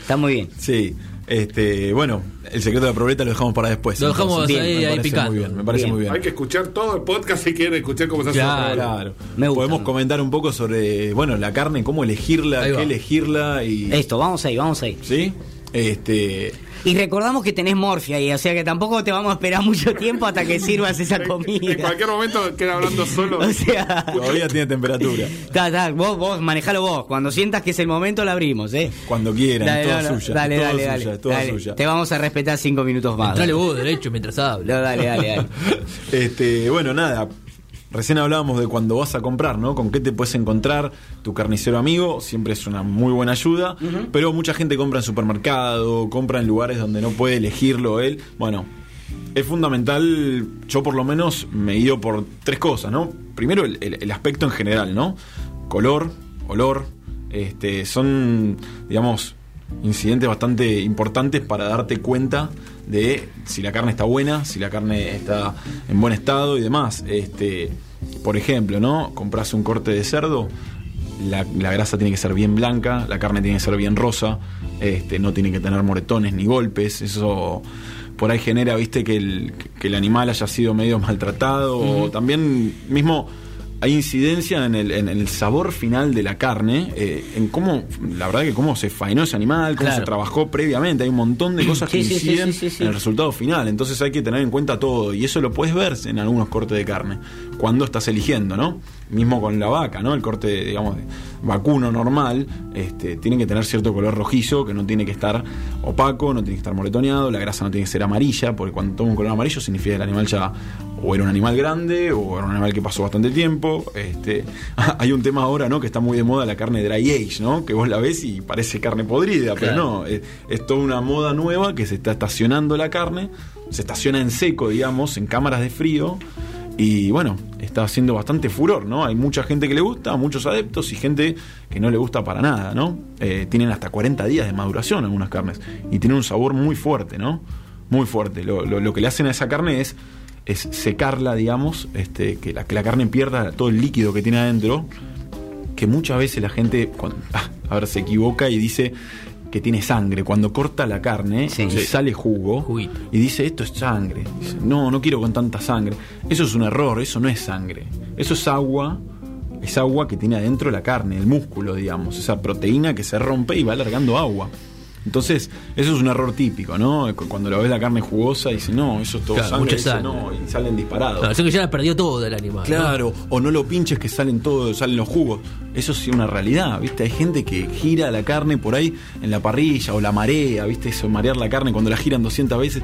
Está muy bien. Sí. Este, bueno, el secreto de la proboleta lo dejamos para después. Lo dejamos entonces. ahí- Me ahí parece picando. Muy bien, me parece Bien. muy bien. Hay que escuchar todo el podcast si quieren escuchar cómo se hace. Claro. Claro. Me gusta. Podemos comentar un poco sobre, bueno, la carne, cómo elegirla, qué elegirla y. Esto, vamos ahí, vamos ahí. ¿Sí? Este, Y recordamos que tenés morfia ahí, o sea que tampoco te vamos a esperar mucho tiempo hasta que sirvas esa En comida. cualquier momento queda hablando solo. O sea, todavía tiene temperatura. ta, ta, vos, vos, manejalo vos. Cuando sientas que es el momento, la abrimos, ¿eh? Cuando quieran, Dale, toda no, no, suya. dale, toda dale, suya, dale, toda dale. suya. Te vamos a respetar cinco minutos más. Dale. vos derecho mientras habla. No, dale, dale, dale. Este, bueno, nada. Recién hablábamos de cuando vas a comprar, ¿no? Con qué te puedes encontrar tu carnicero amigo, siempre es una muy buena ayuda, pero mucha gente compra en supermercado, compra en lugares donde no puede elegirlo él. Bueno, es fundamental, yo por lo menos me guío por tres cosas, ¿no? Primero el, el- el aspecto en general, ¿no? Color, olor, este, son, digamos, incidentes bastante importantes para darte cuenta de si la carne está buena, si la carne está en buen estado y demás. Este, por ejemplo, ¿no? Compras un corte de cerdo, la, la grasa tiene que ser bien blanca, la carne tiene que ser bien rosa, este, no tiene que tener moretones ni golpes, eso por ahí genera, viste, que el, que el animal haya sido medio maltratado, o también mismo hay incidencia en el, en el sabor final de la carne, eh, en cómo, la verdad que cómo se faenó ese animal, cómo Claro. se trabajó previamente, hay un montón de cosas que Sí, inciden sí, sí, sí. en el resultado final, entonces hay que tener en cuenta todo, y eso lo puedes ver en algunos cortes de carne, cuando estás eligiendo, ¿no? Mismo con la vaca, ¿no? El corte, digamos, vacuno normal, este, tiene que tener cierto color rojizo, que no tiene que estar opaco, no tiene que estar moretoneado, la grasa no tiene que ser amarilla, porque cuando toma un color amarillo significa que el animal ya o era un animal grande o era un animal que pasó bastante tiempo. Este, hay un tema ahora, ¿no? Que está muy de moda la carne dry age, ¿no? Que vos la ves y parece carne podrida, pero no, es, es toda una moda nueva que se está estacionando la carne, se estaciona en seco, digamos, en cámaras de frío. Y bueno, está haciendo bastante furor, ¿no? Hay mucha gente que le gusta, muchos adeptos y gente que no le gusta para nada, ¿no? Eh, tienen hasta 40 días de maduración algunas carnes y tienen un sabor muy fuerte, ¿no? Muy fuerte. Lo, lo- lo que le hacen a esa carne es, es secarla, digamos, este, que, la, que la carne pierda todo el líquido que tiene adentro, que muchas veces la gente cuando, a ver, se equivoca y dice que tiene sangre. Cuando corta la carne Sí. y sale jugo Juguito. y dice esto es sangre. Dice, no, no quiero con tanta sangre. Eso es un error, eso no es sangre. Eso es agua, es agua que tiene adentro la carne, el músculo, digamos. Esa proteína que se rompe y va alargando agua. Entonces, eso es un error típico, ¿no? Cu- Cuando lo ves la carne jugosa, dice, no, eso es todo Claro, sangre, mucha dice, sangre. no, y salen disparados. Eso que ya la perdió todo el animal. ¿no? Claro, o no lo pinches que salen todos, salen los jugos. Eso sí es una realidad, ¿viste? Hay gente que gira la carne por ahí en la parrilla o la marea, ¿viste? Eso, marear la carne cuando la giran 200 veces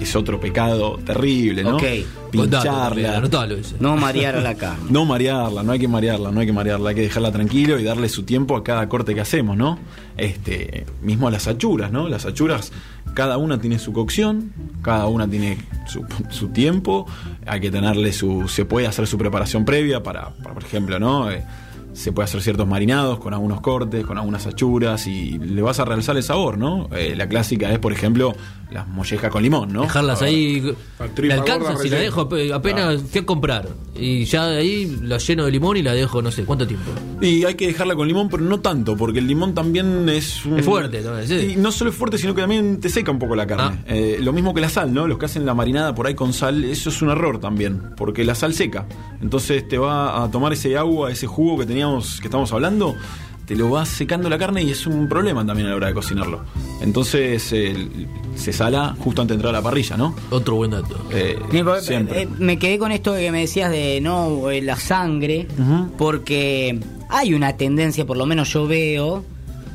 es otro pecado terrible, ¿no? Ok. Pincharla. anotalo. No marear a la carne. No marearla, no hay que marearla, no hay que marearla, hay que dejarla tranquilo y darle su tiempo a cada corte que hacemos, ¿no? Este, mismo a las ¿no? Las achuras, cada una tiene su cocción, cada una tiene su, tiempo, hay que tenerle su, se puede hacer su preparación previa para, para, por ejemplo, ¿no? Eh, se puede hacer ciertos marinados con algunos cortes, con algunas achuras y le vas a realzar el sabor, ¿no? Eh, la clásica es, por ejemplo, las mollejas con limón, ¿no? Dejarlas ahí. La Me alcanza si la dejo ape- apenas fui a comprar. Y ya de ahí la lleno de limón y la dejo no sé cuánto tiempo. Y hay que dejarla con limón, pero no tanto, porque el limón también es un- Es fuerte, ¿no? Sí. Y no solo es fuerte, sino que también te seca un poco la carne. Ah. Eh, lo mismo que la sal, ¿no? Los que hacen la marinada por ahí con sal, eso es un error también, porque la sal seca. Entonces te va a tomar ese agua, ese jugo que teníamos, que estamos hablando, te lo va secando la carne y es un problema también a la hora de cocinarlo. Entonces eh, se sala justo antes de entrar a la parrilla, ¿no? Otro buen dato. Eh, siempre. eh, me quedé con esto que me decías de no eh, la sangre, porque hay una tendencia, por lo menos yo veo,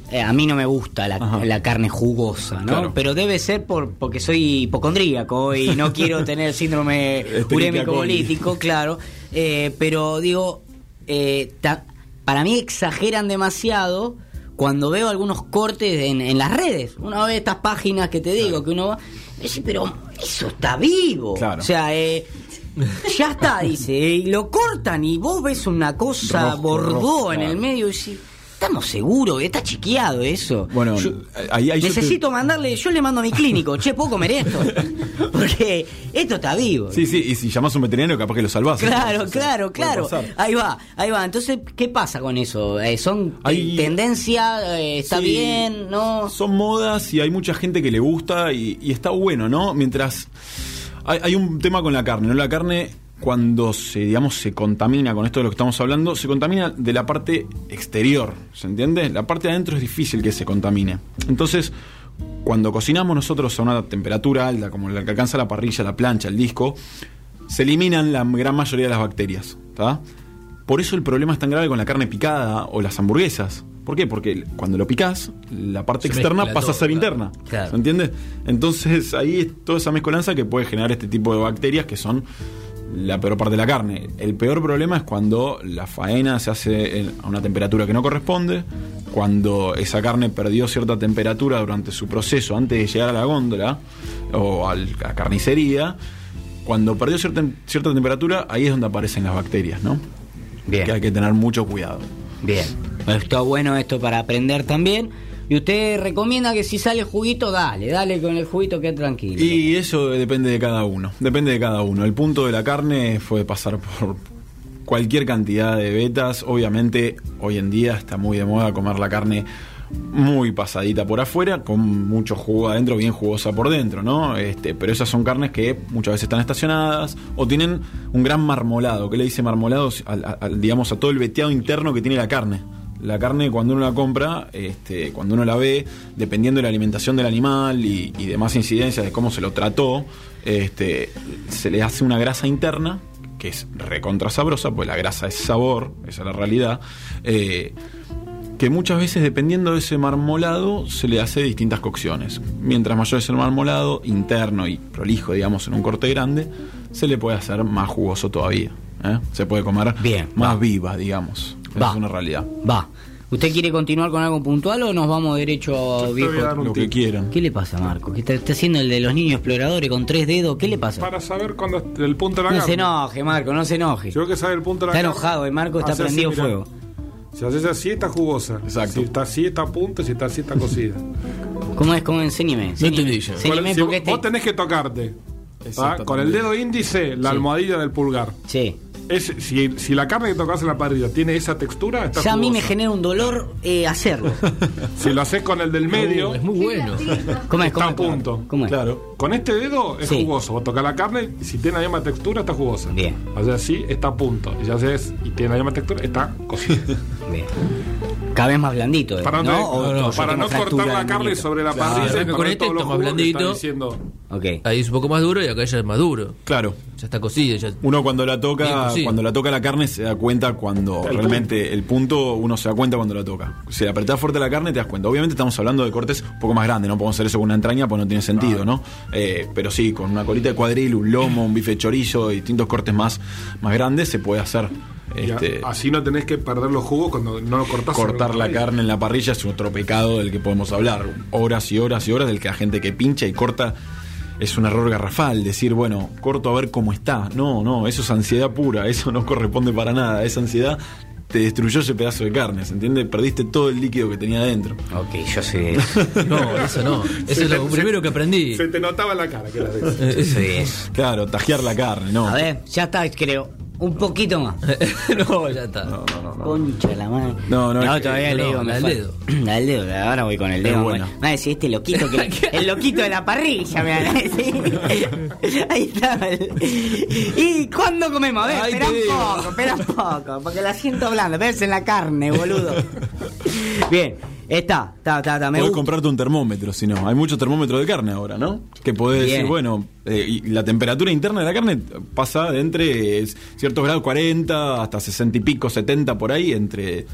eh, a mí no me gusta la, carne jugosa, ¿no? Claro. Pero debe ser por porque soy hipocondríaco y no quiero tener síndrome urémico coli. político, claro. Eh, pero digo, eh, ta- para mí exageran demasiado cuando veo algunos cortes en, en las redes. Uno ve estas páginas que te digo, que uno va, dice, pero eso está vivo. Claro. O sea, eh, ya está, dice, y lo cortan y vos ves una cosa Rojo, bordó rojo, en claro. el medio y decís, estamos seguros, está chiqueado eso. Bueno, Yo- ahí, ahí yo te- necesito mandarle, yo le mando a mi clínico, che, ¿puedo comer esto? Porque esto está vivo. Sí, sí, y si llamás a un veterinario capaz que lo salvás. Claro, O sea, claro, claro. Ahí va, ahí va. Entonces, ¿qué pasa con eso? Eh, ¿Son Hay- tendencia? eh, ¿Está Sí, bien? ¿No? Son modas y hay mucha gente que le gusta y, y está bueno, ¿no? Mientras hay, hay un tema con la carne, ¿no? La carne cuando se, digamos, se contamina con esto de lo que estamos hablando, se contamina de la parte exterior, ¿se entiende? La parte de adentro es difícil que se contamine. Entonces, cuando cocinamos nosotros a una temperatura alta, como la que alcanza la parrilla, la plancha, el disco, se eliminan la gran mayoría de las bacterias. ¿tá? Por eso el problema es tan grave con la carne picada o las hamburguesas. ¿Por qué? Porque cuando lo picás, la parte Se externa pasa a ser claro. interna. Claro. ¿Se entiende? Entonces ahí es toda esa mezcolanza que puede generar este tipo de bacterias que son la peor parte de la carne. El peor problema es cuando la faena se hace a una temperatura que no corresponde, cuando esa carne perdió cierta temperatura durante su proceso antes de llegar a la góndola o a la carnicería. Cuando perdió cierta, cierta temperatura, ahí es donde aparecen las bacterias, ¿no? Bien. Que hay que tener mucho cuidado. Bien. Está bueno esto para aprender también. Y usted recomienda que si sale juguito, dale, dale con el juguito que tranquilo. Y eso depende de cada uno, depende de cada uno. El punto de la carne fue pasar por cualquier cantidad de vetas. Obviamente hoy en día está muy de moda comer la carne muy pasadita por afuera, con mucho jugo adentro, bien jugosa por dentro, ¿no? Este, pero esas son carnes que muchas veces están estacionadas o tienen un gran marmolado. ¿Qué le dice marmolado? Digamos, a todo el veteado interno que tiene la carne. La carne cuando uno la compra, este, cuando uno la ve, dependiendo de la alimentación del animal y, y demás incidencias de cómo se lo trató, este, se le hace una grasa interna que es recontra sabrosa, pues la grasa es sabor, esa es la realidad. eh, que muchas veces dependiendo de ese marmolado se le hace distintas cocciones. Mientras mayor es el marmolado, interno y prolijo, digamos, en un corte grande, se le puede hacer más jugoso todavía. ¿eh? Se puede comer Bien, más va. viva, digamos. Va. es una realidad. Va. ¿Usted quiere continuar con algo puntual o nos vamos derecho a Yo te voy a dar un Lo que quieran. ¿Qué le pasa, Marco? ¿Qué está, está haciendo el de los niños exploradores con tres dedos? ¿Qué le pasa? Para saber cuándo es el punto de la No carne. se enoje, Marco, no se enoje. Vos que sabes el punto de la Está carne, enojado, el Marco está así, prendido fuego. Si haces así, está jugosa. Exacto. Si está así, está a punto. Si está así, está cocida. ¿Cómo es? ¿Cómo? Enséñeme. enséñeme. entendí yo. Enséñeme Si porque vos este... tenés que tocarte. Con el dedo índice, la Sí. almohadilla del pulgar. Sí. Es, si, si la carne que tocas en la parrilla tiene esa textura, está Ya a mí me jugosa. genera un dolor eh, hacerlo. Si lo haces con el del medio, Uh, es muy bueno. ¿Cómo es? Está ¿Cómo a punto. ¿Cómo es? Claro. con este dedo es Sí. jugoso. Vos tocas la carne y si tiene la misma textura, está jugosa. Bien. O sea, sí, está a punto. Y ya haces y tiene la misma textura, está cocida. Bien. Cada vez más blandito. eh, para no, ¿no? O- no, no, o yo para no cortar la carne sobre la Claro, parrilla. con este, está más blandito. diciendo. Ahí es un poco más duro y acá ya es más duro. Claro. Ya está cocido. Ya... Uno cuando la toca, cuando la toca la carne se da cuenta cuando El realmente el punto uno se da cuenta cuando la toca. Si apretás fuerte la carne te das cuenta. Obviamente estamos hablando de cortes un poco más grandes, no podemos hacer eso con una entraña pues no tiene sentido, ¿no? Eh, pero sí, con una colita de cuadril, un lomo, un bife de chorizo y distintos cortes más, más grandes se puede hacer. Este, así no tenés que perder los jugos cuando no lo cortás. cortar la carne en la parrilla es otro pecado del que podemos hablar. Horas y horas y horas del que la gente que pincha y corta es un error garrafal. Decir, bueno, corto a ver cómo está. No, no, eso es ansiedad pura, eso no corresponde para nada. Esa ansiedad te destruyó ese pedazo de carne, ¿se entiende? Perdiste todo el líquido que tenía adentro. Ok, yo sé eso. No, eso no. Eso es lo primero que aprendí. Se te notaba en la cara que era de eso. Eso. Claro, tajear la carne, no. A ver, ya está, creo. Un poquito más. no, ya está. No, no, no, no. Concha la madre. No, no, que- todavía no, le digo, me del fal- dedo. Del dedo, ahora voy con el dedo. Bueno. buena. Va a decir este loquito que el loquito de la parrilla, me van a decir. Ahí está. ¿Y cuándo comemos? A ver, espera un poco, espera un poco, porque la siento blanda, ves en la carne, boludo. Bien, está, está, está, está, me Podés gusta. comprarte un termómetro, si no. Hay muchos termómetros de carne ahora, ¿no? Que podés Bien. decir, bueno, eh, y la temperatura interna de la carne pasa de entre eh, ciertos grados 40 hasta 60 y pico, 70 por ahí, entre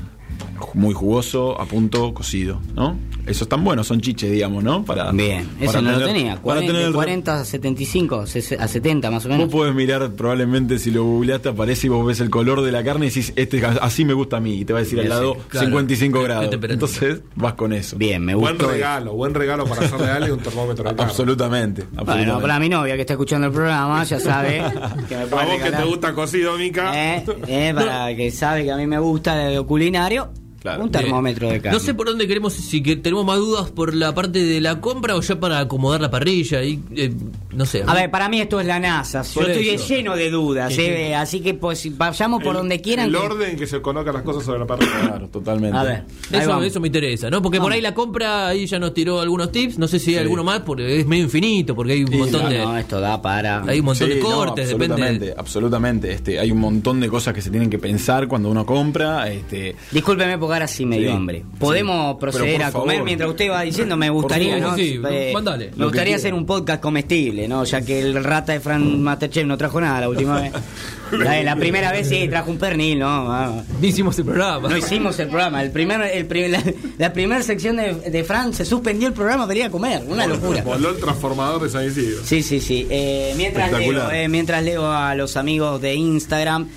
muy jugoso, a punto, cocido, ¿no? Esos están buenos, son chiches, digamos, ¿no? Para, Bien, eso no lo tenía. para 40, tener el- 40 a 75, ses- a 70 más o menos. Vos podés mirar, probablemente si lo googleaste aparece y vos ves el color de la carne y decís, este, así me gusta a mí, y te va a decir al Sí, lado claro. 55 ¿Qué grados. Entonces vas con eso. Bien, me Buen gustó. eso. regalo, buen regalo para hacerle a alguien un termómetro de carne. Absolutamente. Bueno, absolutamente. para mi novia que está escuchando el programa, ya sabe que me puede A vos que te gusta cocido, Mica. Eh, eh, para que sabe que a mí me gusta lo culinario, Claro. un termómetro de carne. No sé por dónde queremos, si que tenemos más dudas por la parte de la compra o ya para acomodar la parrilla. Y, eh, no sé. A ver, para mí esto es la NASA. Yo estoy eso. lleno de dudas, eh, así que pues vayamos por El- donde quieran. El que- orden que se colocan las cosas sobre la parrilla. Claro, totalmente. A ver, Eso, eso me interesa, ¿no? Porque por ahí la compra, ahí ya nos tiró algunos tips. No sé si hay alguno más, porque es medio infinito, porque hay un Sí, montón No, de. no, esto da para. Hay un montón Sí, de no, cortes, absolutamente, depende. absolutamente. Este, hay un montón de cosas que se tienen que pensar cuando uno compra. Este, Discúlpeme porque ahogar así medio Sí, hambre. Podemos proceder a comer favor. mientras usted va diciendo, me gustaría, favor, ¿no? sí, Eh. Me gustaría hacer un podcast comestible, ¿no? Ya que el rata de Fran Masterchef no trajo nada la última vez. La, la primera vez sí, trajo un pernil, ¿no? Ah. No hicimos el programa. No hicimos el programa. El primer, el la, la primera sección de, de Fran se suspendió el programa para ir a comer. Una locura. Voló el transformador de San Isidro. Sí, sí, sí. Eh, mientras, leo, eh, mientras leo a los amigos de Instagram,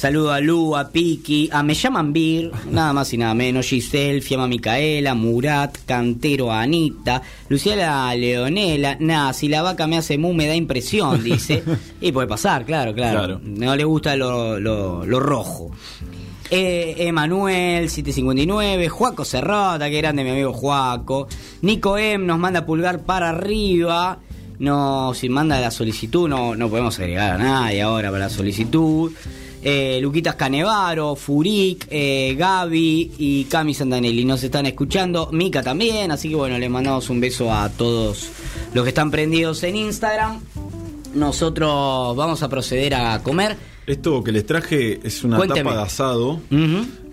saludo a Lu, a Piki, a Me llaman Bir, nada más y nada menos, Giselle, Fiamma Micaela, Murat, Cantero, Anita, Luciana Leonela, nada, si la vaca me hace mu me da impresión, dice. y puede pasar, claro, claro. Claro. No le gusta lo, lo- lo rojo. Eh, Emanuel 759, Juaco Serrota, que grande mi amigo Juaco. Nico M nos manda pulgar para arriba. No, si manda la solicitud, no, no podemos agregar a nadie ahora para la solicitud. Eh, Luquitas Canevaro, Furic, eh, Gaby y Cami Santanelli nos están escuchando. Mica también, así que bueno, le mandamos un beso a todos los que están prendidos en Instagram. Nosotros vamos a proceder a comer. Esto que les traje es una Cuénteme. tapa de asado.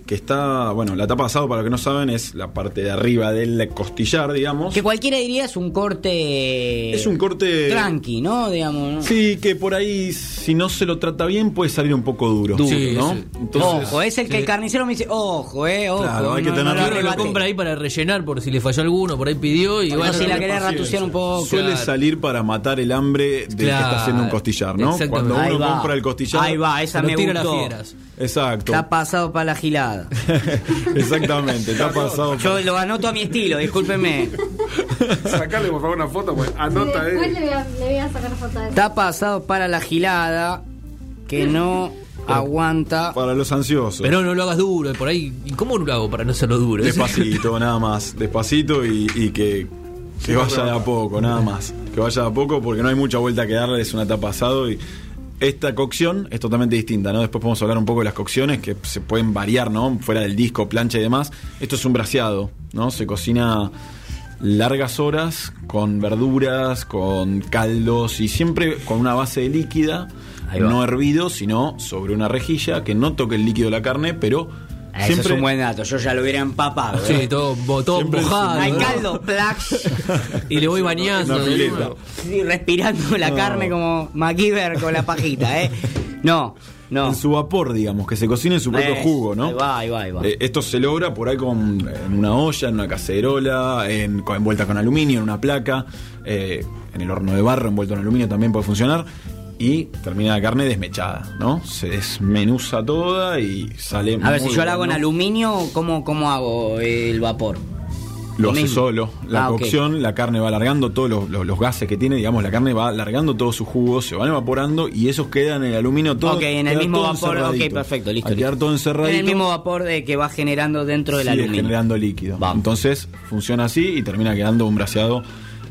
Que está, bueno, la tapa de asado para los que no saben es la parte de arriba del costillar, digamos. Que cualquiera diría es un corte. Es un corte Tranqui, ¿no? Digamos, ¿no? Sí, que por ahí si no se lo trata bien puede salir un poco duro, Duro, Sí, ¿no? sí. ojo, es el que sí. el carnicero me dice, ojo, eh, ojo. Claro, hay que no- tener- no lo compra ahí para rellenar por si le falló alguno, por ahí pidió y bueno. si la querés ratuciar un poco. Suele Claro. salir para matar el hambre del que Claro, está haciendo un costillar, ¿no? Cuando uno compra el costillar. Ahí va, esa me tira las gustó. fieras. Exacto. Está pasado para la gilada. Exactamente, está pasado. Yo lo anoto a mi estilo, discúlpeme. Sacale por favor una foto, pues anota Después le ahí. voy, a, le voy a sacar foto de. Está pasado para la gilada que no aguanta. Para los ansiosos. Pero no lo hagas duro, por ahí. ¿Y cómo lo hago para no hacerlo duro? Despacito, nada más. Despacito y, y que, que vaya de a poco, nada más. Que vaya de a poco porque no hay mucha vuelta que darle, es una tapa asado y esta cocción es totalmente distinta, ¿no? Después podemos hablar un poco de las cocciones que se pueden variar, ¿no? Fuera del disco, plancha y demás. Esto es un braseado, ¿no? Se cocina largas horas con verduras, con caldos y siempre con una base de líquida, no hervido, sino sobre una rejilla que no toque el líquido de la carne, pero Eso siempre es un buen dato, yo ya lo hubiera empapado. ¿eh? Sí, todo, todo mojado. Hay caldo, plax. Y le voy bañando. Sí, respirando la No. carne como MacGyver con la pajita, ¿eh? No, no. en su vapor, digamos, que se cocine en su propio jugo, ¿no? ahí va, ahí va, ahí va. Eh, esto se logra por ahí con, en una olla, en una cacerola, en, envuelta con aluminio, en una placa, eh, en el horno de barro envuelto en aluminio también puede funcionar. Y termina la carne desmechada, ¿no? Se desmenuza toda y sale. A ver, si yo la hago en aluminio, ¿cómo, ¿cómo hago el vapor? Lo Lo hace solo. La Ah, cocción, la carne va alargando todos los, los- los gases que tiene, digamos, la carne va alargando todos sus jugos, se van evaporando y esos quedan en el aluminio todo. ok, en el mismo vapor. Ok, perfecto, listo. Al quedar listo. todo encerradito. En el mismo vapor de que va generando dentro del sigue aluminio. generando líquido. Vamos. Entonces funciona así y termina quedando un braseado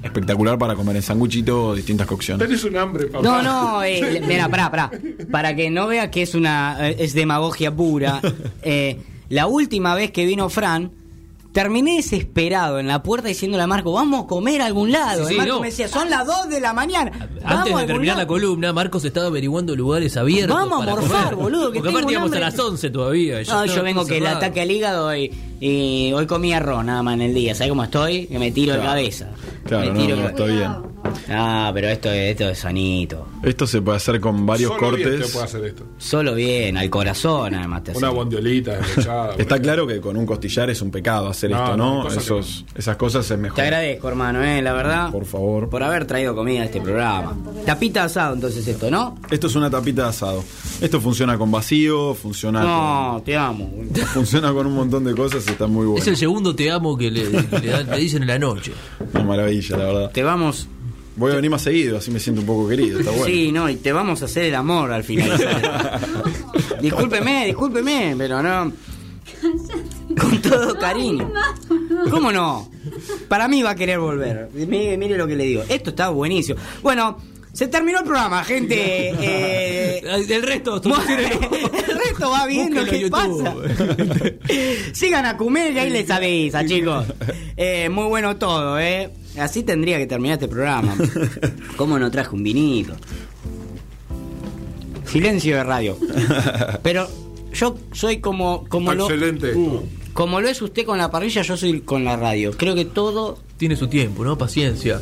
espectacular para comer en sanguchito o distintas cocciones. Tenés un hambre, papá. No, no, eh, mira, pará, pará. Para que no vea que es una eh, es demagogia pura. eh, la última vez que vino Fran, terminé desesperado en la puerta diciéndole a Marco, vamos a comer a algún lado. Sí, Marco no. me decía, son las 2 de la mañana. Antes de terminar la lado". columna, Marcos estaba averiguando lugares abiertos. Vamos a morfar, comer. boludo, que Porque tengo aparte íbamos a las 11 todavía. ya No, yo vengo que el ataque al hígado y, y hoy comí arroz nada más en el día. ¿Sabes cómo estoy? Que me tiro de Claro. cabeza. Claro, me tiro no, de- está bien. Ah, pero esto, esto es sanito. Esto se puede hacer con varios Solo bien cortes. te puede hacer esto. Solo bien, al corazón además te Una hace. bondiolita desmechada. Está claro que con un costillar es un pecado hacer No, esto, no, esas cosas es mejor. Te agradezco, hermano, eh, la verdad. Por favor. Por haber traído comida a este programa. Tapita asado, entonces esto, ¿no? Esto es una tapita de asado. Esto funciona con vacío, funciona No, te amo. con, funciona con un montón de cosas y está muy bueno. Es el segundo te amo que le, que le dan- le dicen en la noche. Una maravilla, la verdad. Te vamos. Voy a venir más seguido, así me siento un poco querido, está bueno. Sí, no, y te vamos a hacer el amor al final. discúlpeme, discúlpeme, pero no. Con todo cariño. ¿Cómo no? Para mí va a querer volver. Mire, mire lo que le digo. Esto está buenísimo. Bueno, se terminó el programa, gente. Eh, El resto, el resto va viendo qué pasa. Sigan a comer y ahí les avisa, chicos. Eh, muy bueno todo, ¿eh? Así tendría que terminar este programa. ¿Cómo no traje un vinito? Silencio de radio. Pero yo soy como, como lo. Excelente esto. como lo es usted con la parrilla, yo soy con la radio. Creo que todo Tiene su tiempo, ¿no? Paciencia.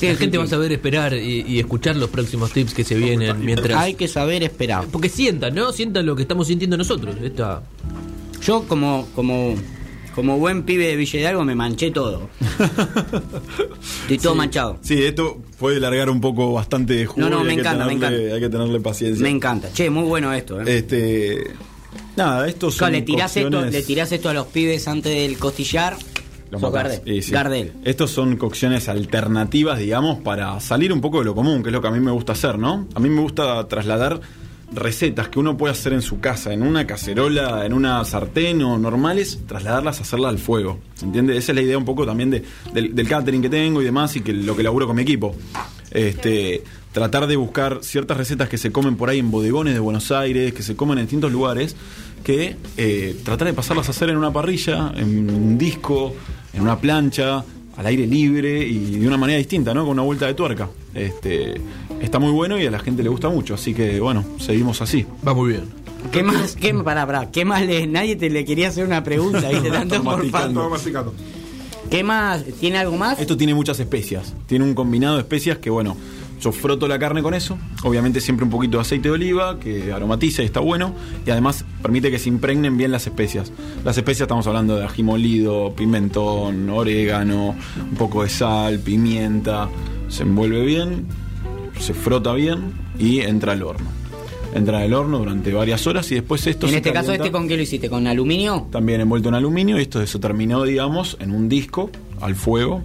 La gente va a saber esperar y, y escuchar los próximos tips que se vienen mientras. hay que saber esperar. Porque sientan, ¿no? Sientan lo que estamos sintiendo nosotros. Esta... Yo como como como buen pibe de Villa Hidalgo me manché todo. Estoy todo Sí. manchado. Sí, esto puede largar un poco bastante de jugo. No, no, me encanta, me encanta. Hay que tenerle paciencia. Me encanta. Che, muy bueno esto, ¿eh? Este. Nada, estos son. Claro, le tirás esto, cocciones- le tirás esto a los pibes antes del costillar. Los. Gardel. Sí. Gardel. Estos son cocciones alternativas, digamos, para salir un poco de lo común, que es lo que a mí me gusta hacer, ¿no? A mí me gusta trasladar recetas que uno puede hacer en su casa, en una cacerola, en una sartén o normales, trasladarlas a hacerlas al fuego. ¿Se entiende? Esa es la idea un poco también de- del, del catering que tengo y demás y que lo que laburo con mi equipo. Este, tratar de buscar ciertas recetas que se comen por ahí en bodegones de Buenos Aires, que se comen en distintos lugares, que eh, tratar de pasarlas a hacer en una parrilla, en un disco, en una plancha, al aire libre y de una manera distinta, ¿no? Con una vuelta de tuerca. Este, está muy bueno y a la gente le gusta mucho, así que bueno, seguimos así. Va muy bien. ¿Qué más? ¿Qué, pará, pará, ¿Qué más le, Nadie te le quería hacer una pregunta, ¿viste? Tanto masticando. ¿Qué más? ¿Tiene algo más? Esto tiene muchas especias, tiene un combinado de especias que bueno, yo froto la carne con eso, obviamente siempre un poquito de aceite de oliva que aromatiza y está bueno y además permite que se impregnen bien las especias. Las especias estamos hablando de ají molido, pimentón, orégano, un poco de sal, pimienta, se envuelve bien, se frota bien y entra al horno. Entra al horno durante varias horas y después esto en se este caso, ¿este con qué lo hiciste? ¿Con aluminio? también envuelto en aluminio y esto se terminó, digamos, en un disco al fuego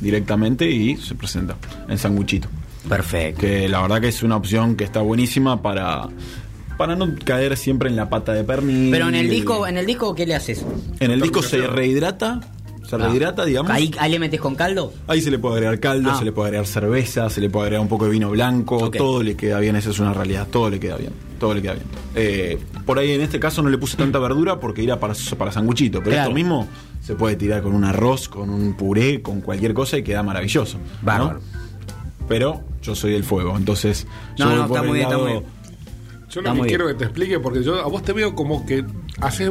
directamente y se presenta en sanguchito. Perfecto. Que la verdad que es una opción que está buenísima para para no caer siempre en la pata de pernil. Pero en el disco, en el disco, ¿qué le haces? En el disco se rehidrata, se rehidrata, digamos. Ah. Ahí, ahí le metes con caldo. Ahí se le puede agregar caldo, Ah. se le puede agregar cerveza, se le puede agregar un poco de vino blanco, todo le queda bien, esa es una realidad, todo le queda bien, todo le queda bien. Eh, por ahí en este caso no le puse tanta verdura porque era para, para sanguchito, pero Claro. esto mismo se puede tirar con un arroz, con un puré, con cualquier cosa y queda maravilloso. ¿no? Pero yo soy del fuego, entonces No, yo voy no, por está el muy bien, está muy bien. Yo que muy quiero bien. que te explique, porque yo a vos te veo como que haces.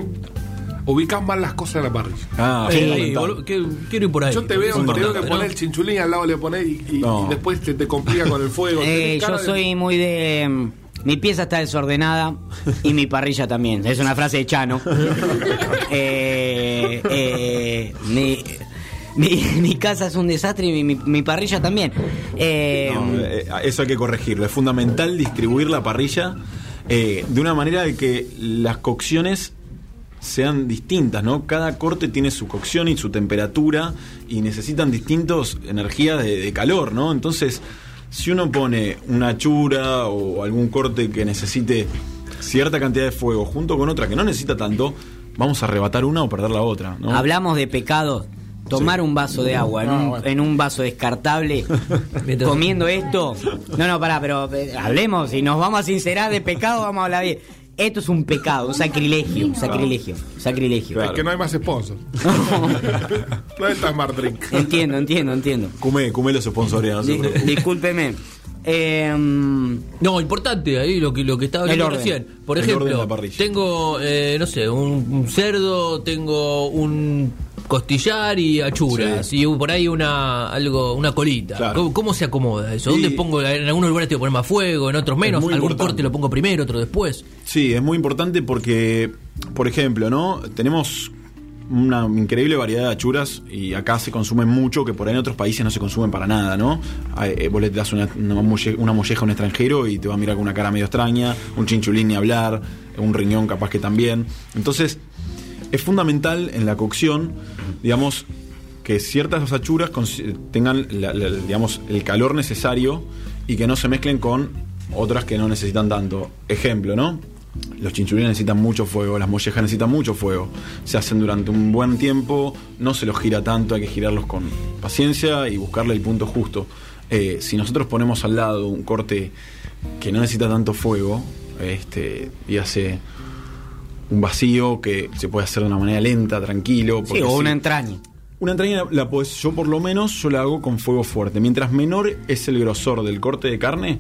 ubicás mal las cosas en la parrilla. Ah, Sí. Eh, boludo, quiero, ir por ahí. Yo te veo, te veo que pones ¿no? el chinchulín al lado, le pones y, y- No. y después te, te complica con el fuego. Eh, yo de- soy muy de. mm, Mi pieza está desordenada y mi parrilla también. Es una frase de Chano. Eh, eh, mi, mi- mi casa es un desastre y mi, mi parrilla también. Eh, No, eh, eso hay que corregirlo. Es fundamental distribuir la parrilla eh, de una manera de que las cocciones sean distintas, ¿no? Cada corte tiene su cocción y su temperatura y necesitan distintas energías de, de calor, ¿no? Entonces, si uno pone una chura o algún corte que necesite cierta cantidad de fuego junto con otra que no necesita tanto, vamos a arrebatar una o perder la otra, ¿no? Hablamos de pecados. Tomar Sí. un vaso de agua en, Ah, un, bueno. en un vaso descartable comiendo esto. No, no, pará, pero eh, hablemos. Si nos vamos a sincerar de pecado, vamos a hablar bien. Esto es un pecado, un sacrilegio, un sacrilegio, un sacrilegio. Claro. Es que no hay más sponsor. no es Smart Drink. Entiendo, entiendo, entiendo. Cume, Cume los sponsorea, no se Di- preocupe. discúlpeme. Eh, mm, No, importante ahí lo que, lo que estaba orden. recién. Por ejemplo, tengo, eh, no sé, un, un cerdo, tengo un costillar y achuras Sí. y por ahí una algo una colita. Claro. ¿Cómo, cómo se acomoda eso? Y- ¿Dónde pongo? En algunos lugares tengo que poner más fuego, en otros menos. Algún importante. corte lo pongo primero, otro después. Sí, es muy importante porque, por ejemplo, ¿no? Tenemos una increíble variedad de achuras y acá se consumen mucho que por ahí en otros países no se consumen para nada, ¿no? Eh, vos le das una, una molleja a un extranjero y te va a mirar con una cara medio extraña, un chinchulín ni hablar, un riñón capaz que también. Entonces, es fundamental en la cocción, digamos, que ciertas achuras tengan, digamos, el calor necesario y que no se mezclen con otras que no necesitan tanto. Ejemplo, ¿no? Los chinchulines necesitan mucho fuego, las mollejas necesitan mucho fuego. Se hacen durante un buen tiempo, no se los gira tanto, hay que girarlos con paciencia y buscarle el punto justo. Eh, si nosotros ponemos al lado un corte que no necesita tanto fuego, este, y hace un vacío que se puede hacer de una manera lenta, tranquilo. sí, o una entraña. una entraña la, la podés- yo por lo menos yo la hago con fuego fuerte. Mientras menor es el grosor del corte de carne,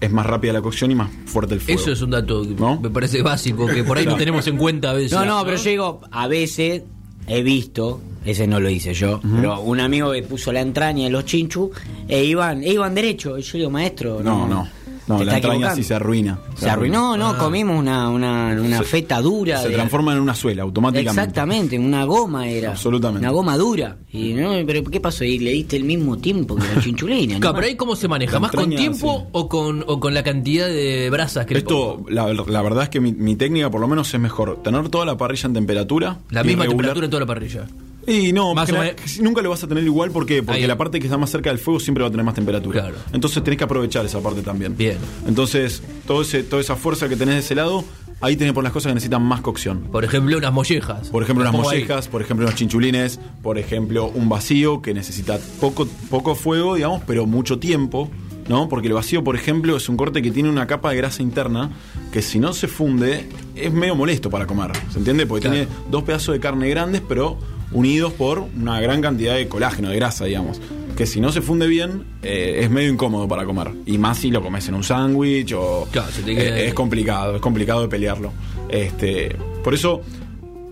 es más rápida la cocción y más fuerte el fuego. Eso es un dato que ¿No? me parece básico, que por ahí no tenemos en cuenta a veces. No, no, pero yo digo, a veces he visto, ese no lo hice yo, pero un amigo que puso la entraña de los chinchus e iban, e iban derecho. Y yo digo, maestro, No, no. No, te la entraña sí se arruina. Se arruinó, no, Ah. comimos una, una, una Se- feta dura. Se de- transforma en una suela automáticamente. Exactamente, una goma era. Absolutamente. Una goma dura. Y no, pero ¿qué pasó? Y le diste el mismo tiempo que la chinchulina. Claro, ¿no? pero ahí cómo se maneja, La más con tiempo sí. o con o con la cantidad de brasas que le pongo? Esto, la, la verdad es que mi, mi técnica por lo menos es mejor tener toda la parrilla en temperatura. la misma regular- temperatura en toda la parrilla. Y no, Más la- nunca lo vas a tener igual ¿por qué? porque Ahí. la parte que está más cerca del fuego siempre va a tener más temperatura. Claro. Entonces tenés que aprovechar esa parte también. Bien. Entonces, todo ese, toda esa fuerza que tenés de ese lado, ahí tenés por las cosas que necesitan más cocción. Por ejemplo, unas mollejas. Por ejemplo, unas ahí. mollejas, por ejemplo, unos chinchulines, por ejemplo, un vacío que necesita poco, poco fuego, digamos, pero mucho tiempo, ¿no? Porque el vacío, por ejemplo, es un corte que tiene una capa de grasa interna que si no se funde es medio molesto para comer, ¿se entiende? Porque Claro. tiene dos pedazos de carne grandes, pero unidos por una gran cantidad de colágeno, de grasa, digamos. Que si no se funde bien, eh, es medio incómodo para comer. Y más si lo comes en un sándwich o. Claro, se te queda- eh, es complicado, es complicado de pelearlo. Este, por eso,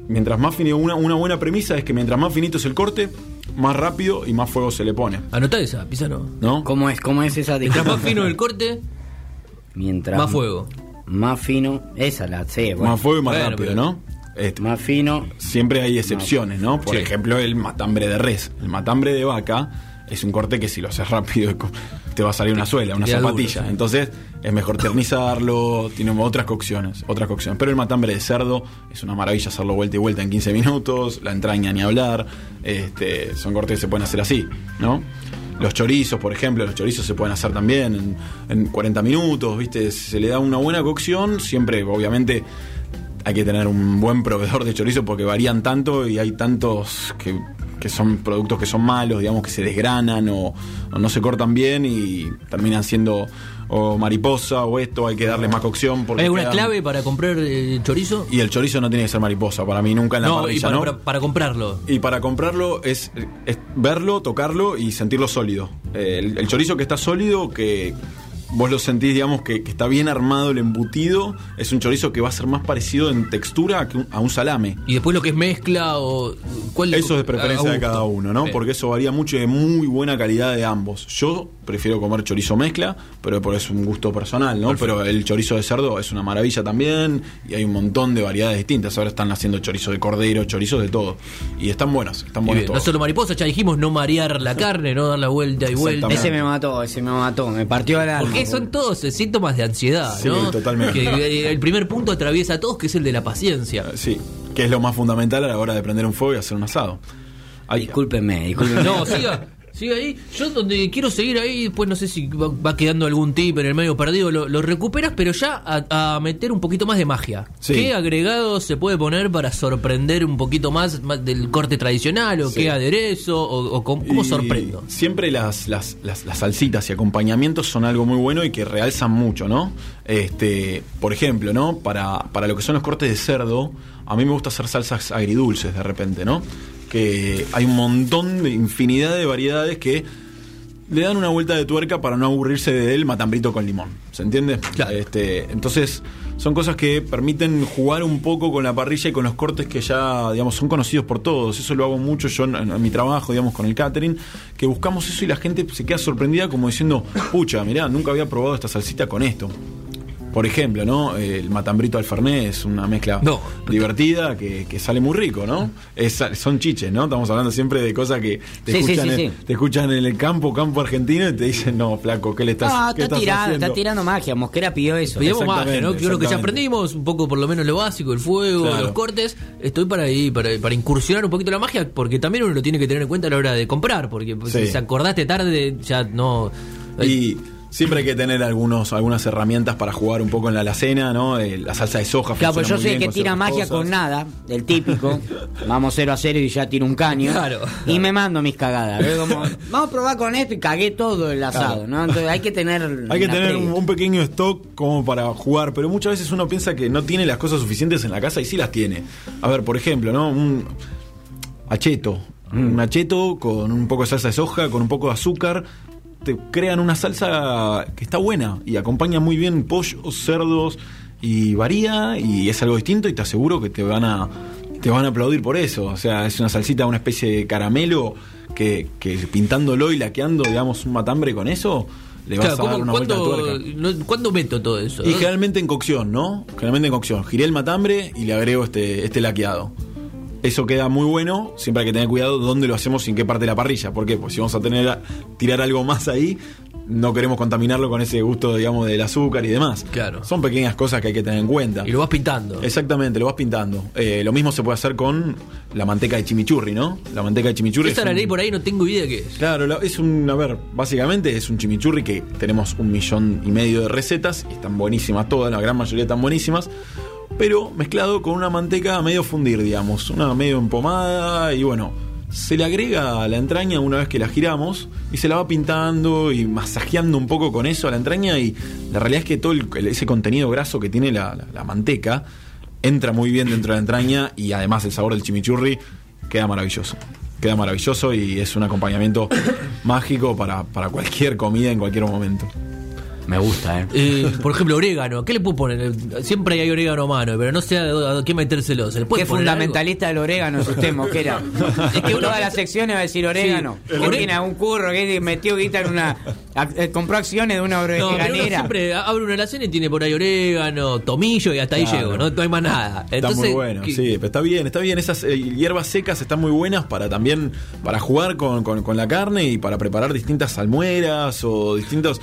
mientras más finito, una, una buena premisa es que mientras más finito es el corte, más rápido y más fuego se le pone. Anotá esa, Pisano. ¿No? ¿Cómo es, cómo es esa Mientras más fino el corte, Mientras más fuego. Más fino, esa la sé, bueno. más fuego y más Bueno, rápido, pero- ¿no? Este, Más fino. siempre hay excepciones, ¿no? Por Sí. ejemplo, el matambre de res. El matambre de vaca es un corte que si lo haces rápido te va a salir una suela, una duro, zapatilla. sí. Entonces es mejor ternizarlo, tiene otras cocciones, otras cocciones. Pero el matambre de cerdo es una maravilla hacerlo vuelta y vuelta en 15 minutos, la entraña ni hablar. Este, son cortes que se pueden hacer así, ¿no? Los chorizos, por ejemplo, los chorizos se pueden hacer también en, en 40 minutos, ¿viste? Se le da una buena cocción, siempre, obviamente, hay que tener un buen proveedor de chorizo porque varían tanto y hay tantos que, que son productos que son malos, digamos, que se desgranan o, o no se cortan bien y terminan siendo o mariposa o esto, hay que darle más cocción. Porque ¿Hay alguna quedan- clave para comprar eh, chorizo? Y el chorizo no tiene que ser mariposa, para mí nunca en la no, y parrilla, para, ¿no? para- para comprarlo. Y para comprarlo es, es verlo, tocarlo y sentirlo sólido. Eh, el, el chorizo que está sólido, que vos lo sentís, digamos, que, que está bien armado el embutido, es un chorizo que va a ser más parecido en textura a, que un- a un salame. Y después lo que es mezcla o. ¿cuál Eso es de preferencia de cada uno, ¿no? Bien. Porque eso varía mucho y de muy buena calidad de ambos. Yo prefiero comer chorizo mezcla, pero por es un gusto personal, ¿no? Pero el chorizo de cerdo es una maravilla también y hay un montón de variedades distintas. Ahora están haciendo chorizo de cordero, chorizos de todo. Y están buenos, están buenos no todos. solo mariposa, ya dijimos no marear la carne, no dar la vuelta y vuelta. Ese me mató, ese me mató, me partió alma. Porque son todos eh, síntomas de ansiedad, Sí, ¿no? totalmente. Que eh, el primer punto atraviesa a todos, que es el de la paciencia. Sí, que es lo más fundamental a la hora de prender un fuego y hacer un asado. Hay- Discúlpenme, discúlpenme. No, siga, siga ahí. Yo donde quiero seguir ahí, después no sé si va, va quedando algún tip en el medio perdido, lo, lo recuperas, pero ya a, a meter un poquito más de magia. Sí. ¿Qué agregado se puede poner para sorprender un poquito más, más del corte tradicional o Sí. qué aderezo o, o cómo, sorprendo? Siempre las, las, las, las salsitas y acompañamientos son algo muy bueno y que realzan mucho, ¿no? Este, por ejemplo, ¿no? Para, para lo que son los cortes de cerdo, a mí me gusta hacer salsas agridulces de repente, ¿no? Que hay un montón de infinidad de variedades que le dan una vuelta de tuerca para no aburrirse del matambrito con limón. ¿Se entiende? Claro. Este, entonces, son cosas que permiten jugar un poco con la parrilla y con los cortes que ya, digamos, son conocidos por todos. Eso lo hago mucho yo en, en mi trabajo, digamos, con el catering, que buscamos eso y la gente se queda sorprendida como diciendo, pucha, mirá, nunca había probado esta salsita con esto. Por ejemplo, ¿no? El matambrito al fernet es una mezcla No. divertida que, que sale muy rico, ¿no? Es- son chiches, ¿no? Estamos hablando siempre de cosas que te, Sí, escuchan, sí, en, sí. te escuchan en el campo, campo argentino, y te dicen, no, flaco, ¿qué le estás, Ah, qué está estás tirando, haciendo? está tirando magia. Mosquera pidió eso. Exactamente, magia, ¿no? Yo creo que ya aprendimos un poco por lo menos lo básico, el fuego, Claro. los cortes. Estoy para ahí, para, para incursionar un poquito la magia, porque también uno lo tiene que tener en cuenta a la hora de comprar, porque pues, Sí. si se acordaste tarde, ya no... Y siempre hay que tener algunos, algunas herramientas para jugar un poco en la alacena, ¿no? Eh, la salsa de soja. Claro, pues yo bien que tira magia cosas. con nada, el típico. Vamos 0 a 0 y ya tiro un caño. Claro. Y me mando mis cagadas. Como, vamos a probar con esto y cagué todo el asado, Claro. ¿no? Entonces hay que tener. Hay que tener un, un pequeño stock como para jugar, pero muchas veces uno piensa que no tiene las cosas suficientes en la casa y sí las tiene. A ver, por ejemplo, ¿no? Un acheto. Mm. Un acheto con un poco de salsa de soja, con un poco de azúcar. Te crean una salsa que está buena y acompaña muy bien pollos, cerdos y varía y es algo distinto y te aseguro que te van a te van a aplaudir por eso. O sea, es una salsita, una especie de caramelo que, que pintándolo y laqueando, digamos, un matambre con eso, le vas Claro, a dar ¿cómo- una vuelta de ¿cuándo, tuerca. no- ¿Cuándo meto todo eso? Y generalmente en cocción, ¿no? Generalmente en cocción. Giré el matambre y le agrego este, este laqueado. Eso queda muy bueno, siempre hay que tener cuidado dónde lo hacemos y en qué parte de la parrilla. ¿Por qué? Pues si vamos a tener a- tirar algo más ahí, no queremos contaminarlo con ese gusto, digamos, del azúcar y demás. Claro. Son pequeñas cosas que hay que tener en cuenta. Y lo vas pintando. Exactamente, lo vas pintando. Eh, lo mismo se puede hacer con la manteca de chimichurri, ¿no? La manteca de chimichurri. Esa es la un- leí por ahí, no tengo idea qué es. Claro, la- es un, a ver, básicamente es un chimichurri que tenemos un millón y medio de recetas y están buenísimas todas, la gran mayoría están buenísimas, pero mezclado con una manteca medio fundir, digamos, una medio empomada y bueno, se le agrega a la entraña una vez que la giramos y se la va pintando y masajeando un poco con eso a la entraña y la realidad es que todo el- ese contenido graso que tiene la, la- la manteca entra muy bien dentro de la entraña y además el sabor del chimichurri queda maravilloso. Queda maravilloso y es un acompañamiento mágico para, para cualquier comida en cualquier momento. Me gusta, ¿eh? Eh, por ejemplo, orégano. ¿Qué le puedo poner? Siempre hay orégano a mano, pero no sé a, a qué metérselo. ¿Se le puede Qué poner fundamentalista del orégano es usted, Mosquera. Es que todas las secciones va a decir orégano. Sí. ¿Qué tiene un curro que metió guita en una. eh, compró acciones de una algo? No, pero uno oreganera. siempre abre una alacena y tiene por ahí orégano, tomillo y hasta ahí llego. No, no hay más nada. Está Entonces, muy bueno, ¿qué- sí, pero está bien, está bien. Esas eh, hierbas secas están muy buenas para también, para jugar con, con- con la carne y para preparar distintas salmueras o distintos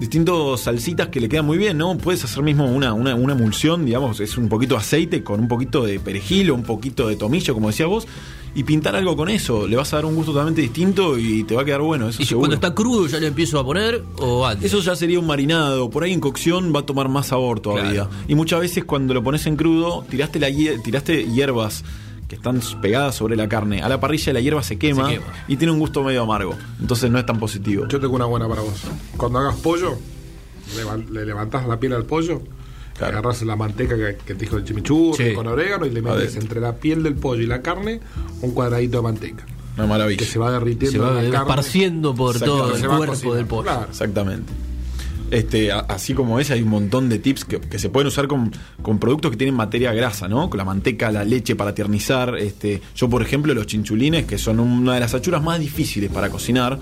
distintos salsitas que le quedan muy bien, ¿no? Puedes hacer mismo una, una, una emulsión, digamos, es un poquito de aceite con un poquito de perejil o un poquito de tomillo, como decía vos, y pintar algo con eso. Le vas a dar un gusto totalmente distinto y te va a quedar bueno, eso ¿Y seguro. cuando está crudo ya le empiezo a poner o antes? Eso ya sería un marinado. Por ahí en cocción va a tomar más sabor todavía. Claro. Y muchas veces cuando lo pones en crudo, tiraste, la, tiraste hierbas que están pegadas sobre la carne. A la parrilla la hierba se quema, Se quema. y tiene un gusto medio amargo. Entonces no es tan positivo. Yo tengo una buena para vos. Cuando hagas pollo, le levantás la piel al pollo, Claro. agarrás la manteca que, que te dijo el chimichurri Sí. con orégano y le metes entre la piel del pollo y la carne un cuadradito de manteca. Una maravilla. Que se va derritiendo se va esparciendo por todo el cuerpo del pollo. Claro. Exactamente. Este, a- así como ese, hay un montón de tips que, que se pueden usar con, con productos que tienen materia grasa, ¿no? Con la manteca, la leche para tiernizar. Este, yo, por ejemplo, los chinchulines, que son una de las achuras más difíciles para cocinar,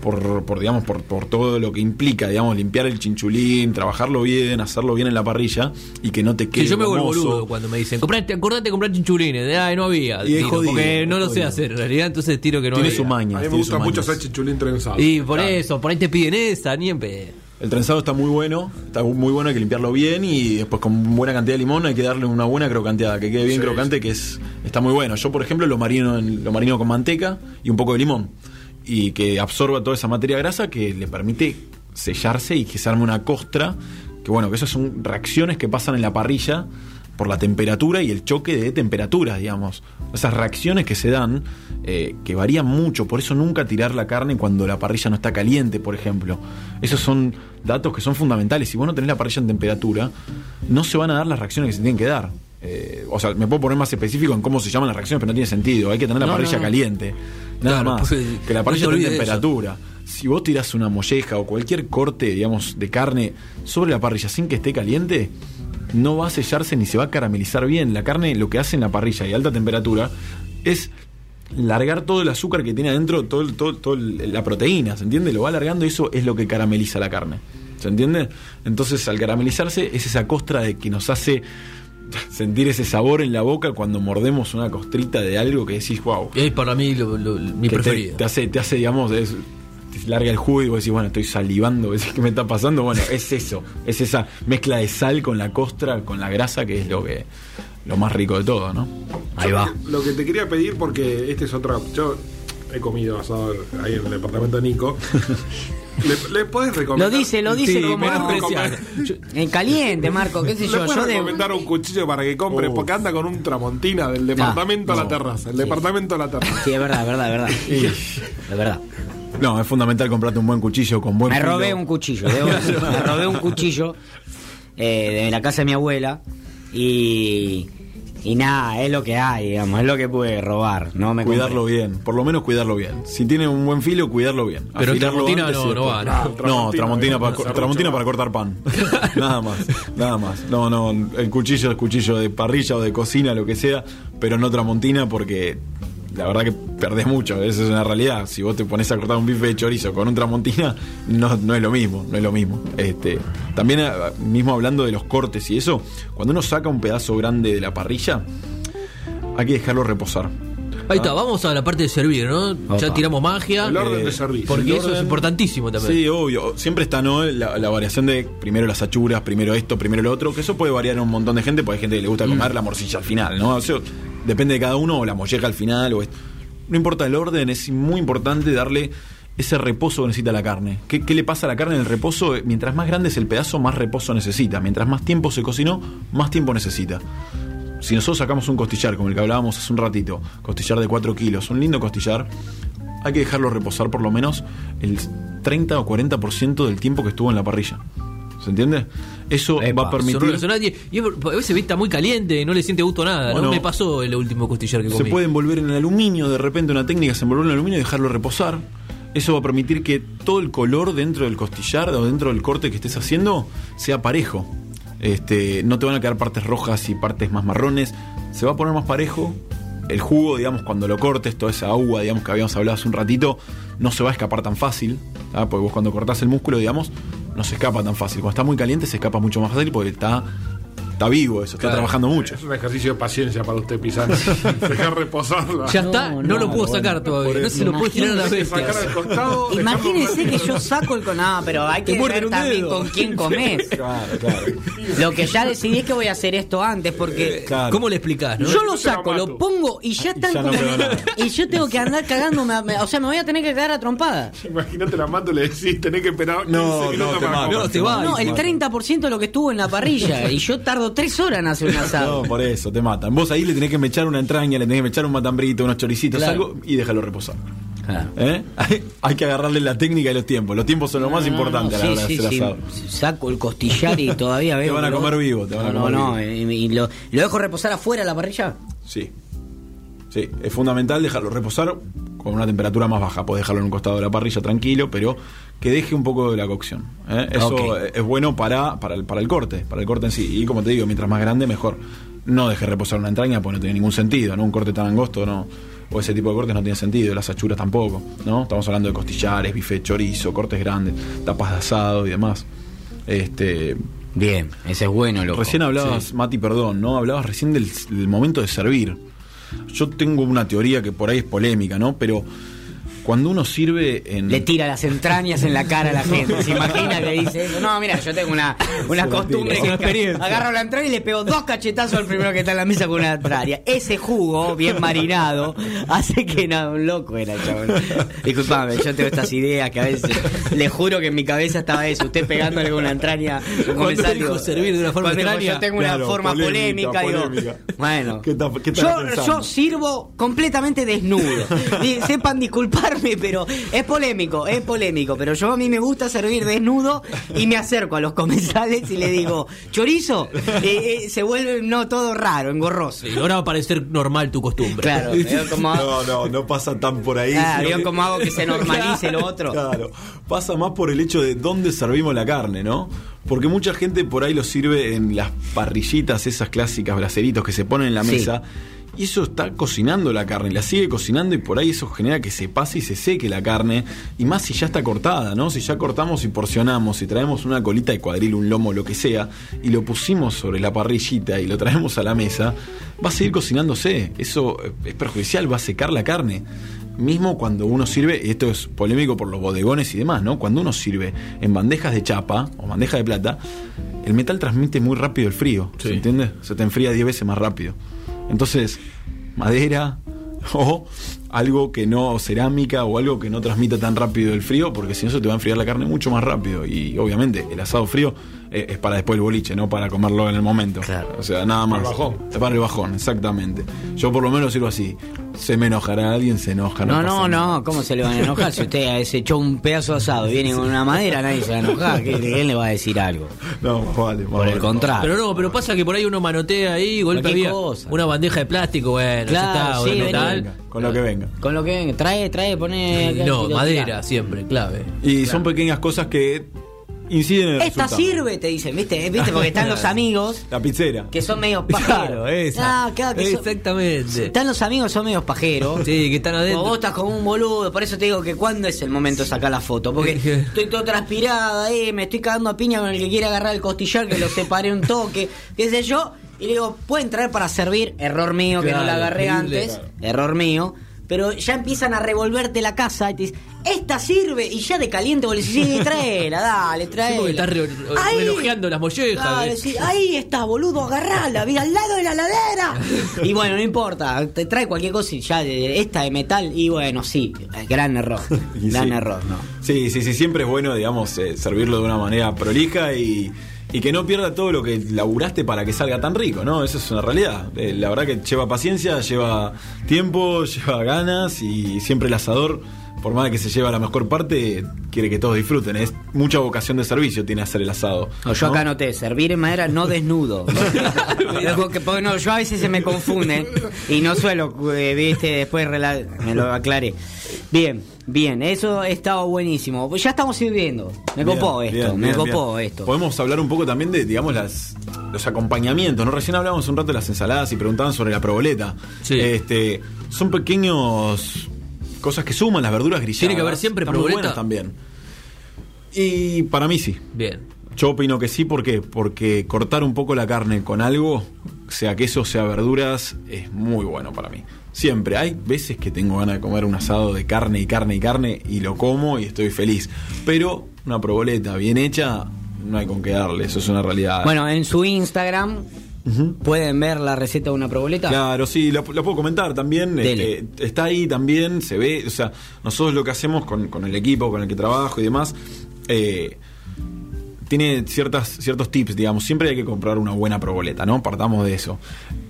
por, por digamos, por, por todo lo que implica, digamos, limpiar el chinchulín, trabajarlo bien, hacerlo bien en la parrilla y que no te quede. Sí, yo me vuelvo boludo cuando me dicen, comprate, acordate de comprar chinchulines. De, Ay, no había. Y es Tiro, jodido, porque no es lo sé jodido. hacer en realidad, entonces tiro que no Tiene había. su maña. A mí me gusta mucho hacer chichulín trenzado. Y por Claro. eso, por ahí te piden esa, ni en pedo. El trenzado está muy bueno, está muy bueno, hay que limpiarlo bien y después con buena cantidad de limón hay que darle una buena crocanteada, que quede bien Sí, crocante, que es está muy bueno. Yo, por ejemplo, lo marino, lo marino con manteca y un poco de limón y que absorba toda esa materia grasa que le permite sellarse y que se arme una costra, que bueno, que esas son reacciones que pasan en la parrilla por la temperatura y el choque de temperaturas, digamos. Esas reacciones que se dan, eh, que varían mucho, por eso nunca tirar la carne cuando la parrilla no está caliente, por ejemplo. Esos son datos que son fundamentales. Si vos no tenés la parrilla en temperatura, no se van a dar las reacciones que se tienen que dar. Eh, o sea, me puedo poner más específico en cómo se llaman las reacciones, pero no tiene sentido. Hay que tener la No, parrilla no, no. caliente. Nada Claro, más. porque Que la parrilla esté en eso. temperatura. Si vos tirás una molleja o cualquier corte, digamos, de carne sobre la parrilla sin que esté caliente, no va a sellarse ni se va a caramelizar bien. La carne lo que hace en la parrilla y alta temperatura es largar todo el azúcar que tiene adentro, todo, el- todo, todo la proteína, ¿se entiende? Lo va alargando y eso es lo que carameliza la carne. ¿Se entiende? Entonces, al caramelizarse, es esa costra de que nos hace sentir ese sabor en la boca cuando mordemos una costrita de algo que decís, wow. Y es para mí lo- lo- mi te, preferido. te hace, te hace, digamos, es- te larga el jugo y vos decís, bueno, estoy salivando, decís, ¿qué me está pasando? Bueno, es eso, es esa mezcla de sal con la costra, con la grasa, que es lo que lo más rico de todo, ¿no? Ahí va. Lo que te quería pedir, porque este es otra. Yo he comido asado ahí en el departamento de Nico. ¿Le, le podés Lo recomendar? dice, lo dice Sí, como. En caliente, Marco, qué sé ¿Le yo. puedes Yo de. recomendar un cuchillo para que compre? Oh. Porque anda con un tramontina del departamento a la no. terraza. El departamento a la terraza. Sí, es verdad, es verdad, es verdad. Es verdad. No, es fundamental comprarte un buen cuchillo con buen Me filo. robé un cuchillo, debo decir. me robé un cuchillo eh, de la casa de mi abuela y Y nada, es lo que hay, digamos, es lo que puede robar. No me Cuidarlo compré. bien, por lo menos cuidarlo bien. Si tiene un buen filo, cuidarlo bien. Pero Afilarlo Tramontina no, no va, no. No, Tramontina, tramontina, para, no tramontina para cortar pan. nada más, nada más. No, no, el cuchillo es cuchillo de parrilla o de cocina, lo que sea, pero no tramontina porque la verdad que perdés mucho, esa es una realidad. Si vos te pones a cortar un bife de chorizo con un tramontina, no, no es lo mismo, no es lo mismo. Este, también, eh, mismo hablando de los cortes y eso, cuando uno saca un pedazo grande de la parrilla, hay que dejarlo reposar. Ahí está, vamos a la parte de servir, ¿no? Ya tiramos magia. El orden Eh, de servicio. Porque eso es importantísimo también. Sí, obvio. Siempre está, ¿no? La, la variación de primero las achuras, primero esto, primero lo otro, que eso puede variar en un montón de gente, porque hay gente que le gusta comer la morcilla al final, ¿no? Eso depende de cada uno, o la molleja al final, o esto. No importa el orden, es muy importante darle ese reposo que necesita la carne. ¿Qué, qué le pasa a la carne en el reposo? Mientras más grande es el pedazo, más reposo necesita. Mientras más tiempo se cocinó, más tiempo necesita. Si nosotros sacamos un costillar, como el que hablábamos hace un ratito, costillar de 4 kilos, un lindo costillar, hay que dejarlo reposar por lo menos el 30 o 40% del tiempo que estuvo en la parrilla. ¿Se entiende? Eso Epa, va a permitir... y, y a veces está muy caliente, no le siente gusto a nada. Bueno, no me pasó el último costillar que Se comí. puede envolver en aluminio, de repente una técnica es envolver en aluminio y dejarlo reposar. Eso va a permitir que todo el color dentro del costillar o dentro del corte que estés haciendo sea parejo. Este, no te van a quedar partes rojas y partes más marrones. Se va a poner más parejo. El jugo, digamos, cuando lo cortes, toda esa agua, digamos, que habíamos hablado hace un ratito, no se va a escapar tan fácil. Porque vos cuando cortás el músculo, digamos, no se escapa tan fácil. Cuando está muy caliente se escapa mucho más fácil porque está, está vivo eso, está Claro. trabajando mucho. Es un ejercicio de paciencia para usted, Pisani. Dejar reposarla. Ya está, no, no, lo puedo bueno, sacar todavía. No se lo puede tirar a las Hay que sacar al costado. que yo saco el con. Ah, pero hay que ver también dedo. con quién comes. Claro, claro. Lo que ya decidí es que voy a hacer esto antes porque. Claro. ¿Cómo le explicás? no? Yo lo saco, la lo pongo y ya están no como- quedó nada. Y yo tengo que andar cagándome. O sea, me voy a tener que quedar a trompada. Imagínate la mato y le decís, tenés que esperar 15 No, no. No, te va. No, el 30% de lo que estuvo en la parrilla. Y yo tardo tres horas en hacer un No, asado. por eso, te matan. Vos ahí le tenés que mechar una entraña, le tenés que mechar un matambrito, unos choricitos, Claro. algo, y déjalo reposar. Claro. ¿Eh? Hay, hay que agarrarle la técnica y los tiempos. Los tiempos son lo más No, no, importante a la sí, hora de hacer sí. asado. Saco el costillar y todavía veo. van a comer vivo, te van a no, comer no, vivo. no. Y, y lo, lo dejo reposar afuera la parrilla. Sí. Sí, es fundamental dejarlo reposar con una temperatura más baja. Puedes dejarlo en un costado de la parrilla tranquilo, pero que deje un poco de la cocción. ¿eh? Eso Ok. es bueno para, para, el, para el corte, para el corte en sí. Y como te digo, mientras más grande, mejor. No dejes reposar una entraña porque no tiene ningún sentido, ¿no? Un corte tan angosto, no. O ese tipo de cortes no tiene sentido, las achuras tampoco, ¿no? Estamos hablando de costillares, bife chorizo, cortes grandes, tapas de asado y demás. Este, Bien, ese es bueno, loco. Recién hablabas, Mati, perdón, ¿no? Hablabas recién del, del momento de servir. Yo tengo una teoría que por ahí es polémica, ¿no? Pero cuando uno sirve en. Le tira las entrañas en la cara a la gente. ¿Se imagina que dice eso? No, mira, yo tengo una, una costumbre que agarro la entraña y le pego dos cachetazos al primero que está en la mesa con una entraña. Ese jugo, bien marinado, hace que no, un loco era, chabón. Disculpame, yo tengo estas ideas que a veces, le juro que en mi cabeza estaba eso, usted pegándole con una entraña. dijo digo, servir de una forma cuando dijo, extraña. Yo tengo una Claro, forma polémica, polémica, digo, polémica. bueno. ¿Qué ta- qué estará yo, yo sirvo completamente desnudo. Sepan pero es polémico, es polémico. Pero yo a mí me gusta servir desnudo y me acerco a los comensales y le digo, chorizo, Eh, eh, se vuelve no todo raro, engorroso. Sí, ahora va a parecer normal tu costumbre. Claro, como, No, no, no pasa tan por ahí. ah, sino veo que- cómo hago que se normalice lo otro. Claro, pasa más por el hecho de dónde servimos la carne, ¿no? Porque mucha gente por ahí lo sirve en las parrillitas, esas clásicas braceritos que se ponen en la Sí. Y eso está cocinando la carne, la sigue cocinando y por ahí eso genera que se pase y se seque la carne. Y más si ya está cortada, ¿no? Si ya cortamos y porcionamos y traemos una colita de cuadril, un lomo, lo que sea, y lo pusimos sobre la parrillita y lo traemos a la mesa, va a seguir cocinándose. Eso eh, es perjudicial, va a secar la carne. Mismo cuando uno sirve, y esto es polémico por los bodegones y demás, ¿no? Cuando uno sirve en bandejas de chapa o bandejas de plata, el metal transmite muy rápido el frío, ¿se entiende? Se te enfría 10 veces más rápido. Entonces, madera o algo que no, cerámica o algo que no transmita tan rápido el frío, porque si no se te va a enfriar la carne mucho más rápido. Y obviamente el asado frío eh, es para después el boliche, no para comerlo en el momento. Claro. O sea, nada más. Para el bajón. Es para el bajón, exactamente. Yo por lo menos sirvo así. Se me enojará alguien, se enoja. No, no, no, ¿cómo se le van a enojar? Si usted se echó un pedazo de asado y viene con una madera, nadie se va a enojar. ¿Qué- ¿Quién le va a decir algo? No, vale. más Por el vale. contrario. Pero no, pero pasa que por ahí uno manotea ahí, golpe Cualquier había cosa. una bandeja de plástico, bueno, Claro, ya está, o sí, metal. Con lo que venga. Con lo que venga, trae, trae, pone. No, madera tira. siempre, clave. Y son pequeñas cosas que inciden en el Esta resultado. sirve, te dicen, ¿viste? ¿Viste? Porque están los amigos La pizzera. que son medio pajeros. Claro, esa. Ah, claro, que son- Exactamente. Están los amigos que son medio pajeros. Sí, que están O adentro. vos estás como un boludo, por eso te digo que cuándo es el momento de sacar la foto. Porque estoy todo transpirada, eh, me estoy cagando a piña con el que quiere agarrar el costillar, que lo separé un toque, qué sé yo. Y le digo, pueden traer para servir, error mío que no la agarré horrible. antes, error mío. Pero ya empiezan a revolverte la casa y te dicen, esta sirve, y ya de caliente vos le decís, sí, tráela, dale, tráela. porque estás re- re- relojeando las mollejas, ¿eh? sí, ahí está, boludo, agarrala, mira al lado de la ladera. y bueno, no importa, te trae cualquier cosa y ya, eh, esta de metal, y bueno, sí, eh, gran error, Y gran sí. error, ¿no? Sí, sí, sí, siempre es bueno, digamos, eh, servirlo de una manera prolija y, y que no pierda todo lo que laburaste para que salga tan rico, ¿no? Eso es una realidad. Eh, la verdad que lleva paciencia, lleva tiempo, lleva ganas y siempre el asador, por más de que se lleva la mejor parte, quiere que todos disfruten. Es mucha vocación de servicio tiene hacer el asado. No, yo ¿no? acá anoté, servir en madera no desnudo. Ojo que- porque no, yo a veces se me confunde y no suelo, eh, viste, después me lo aclaré. Bien, bien, eso ha estado buenísimo. Pues ya estamos sirviendo. Me Bien, copó esto, bien, me bien, copó bien. esto. Podemos hablar un poco también de, digamos, las, los acompañamientos, ¿no? Recién hablábamos un rato de las ensaladas y preguntaban sobre la proboleta. Sí. Este, son pequeños cosas que suman las verduras grilladas. ¿Tiene que haber siempre Están muy proboleta? buenas también. Y para mí sí. Bien. Yo opino que sí, ¿por qué? Porque cortar un poco la carne con algo, sea queso, sea verduras, es muy bueno para mí. Siempre. Hay veces que tengo ganas de comer un asado de carne y carne y carne y lo como y estoy feliz. Pero una proboleta bien hecha, no hay con qué darle, eso es una realidad. Bueno, en su Instagram Pueden ver la receta de una proboleta. Claro, sí, lo, lo puedo comentar también. Este, está ahí también, se ve. O sea, nosotros lo que hacemos con, con el equipo con el que trabajo y demás, eh, tiene ciertas, ciertos tips, digamos. Siempre hay que comprar una buena proboleta, ¿no? Partamos de eso.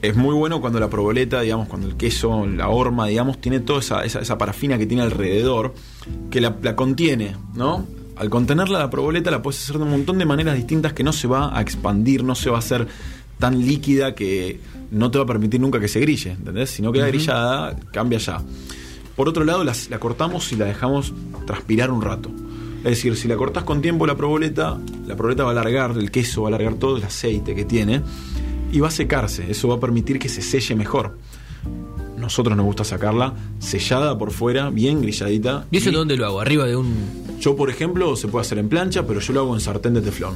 Es muy bueno cuando la proboleta, digamos, cuando el queso, la horma, digamos, tiene toda esa, esa, esa parafina que tiene alrededor, que la, la contiene, ¿no? Al contenerla la proboleta la puedes hacer de un montón de maneras distintas que no se va a expandir, no se va a hacer tan líquida que no te va a permitir nunca que se grille, ¿entendés? Si no queda grillada, cambia ya. Por otro lado, las- la cortamos y la dejamos transpirar un rato. Es decir, si la cortás con tiempo la proboleta, la proboleta va a alargar, el queso va a alargar todo el aceite que tiene y va a secarse. Eso va a permitir que se selle mejor. Nosotros nos gusta sacarla sellada por fuera, bien grilladita. ¿Y eso Y- dónde lo hago? ¿Arriba de un.? yo, por ejemplo, se puede hacer en plancha, pero yo lo hago en sartén de teflón.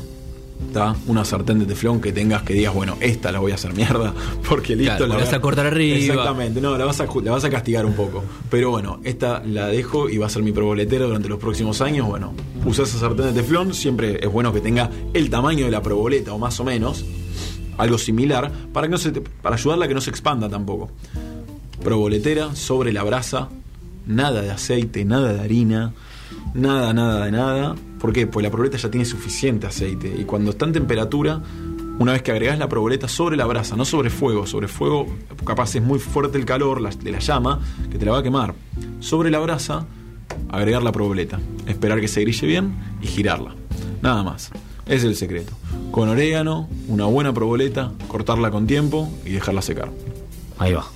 ¿Está? Una sartén de teflón que tengas que digas, bueno, esta la voy a hacer mierda, porque listo, Claro, la vas a cortar arriba. Exactamente, no, la vas, a, la vas a castigar un poco. Pero bueno, esta la dejo y va a ser mi proboletera durante los próximos años. Bueno, usa esa sartén de teflón, siempre es bueno que tenga el tamaño de la proboleta o más o menos, algo similar, para, que no se te- para ayudarla a que no se expanda tampoco. Proboletera sobre la brasa, nada de aceite, nada de harina, nada, nada de nada. ¿Por qué? Pues la proboleta ya tiene suficiente aceite y cuando está en temperatura, una vez que agregás la proboleta sobre la brasa, no sobre fuego, sobre fuego capaz es muy fuerte el calor de la llama que te la va a quemar. Sobre la brasa, agregar la proboleta, esperar que se grille bien y girarla. Nada más. Es el secreto. Con orégano, una buena proboleta, cortarla con tiempo y dejarla secar. Ahí va.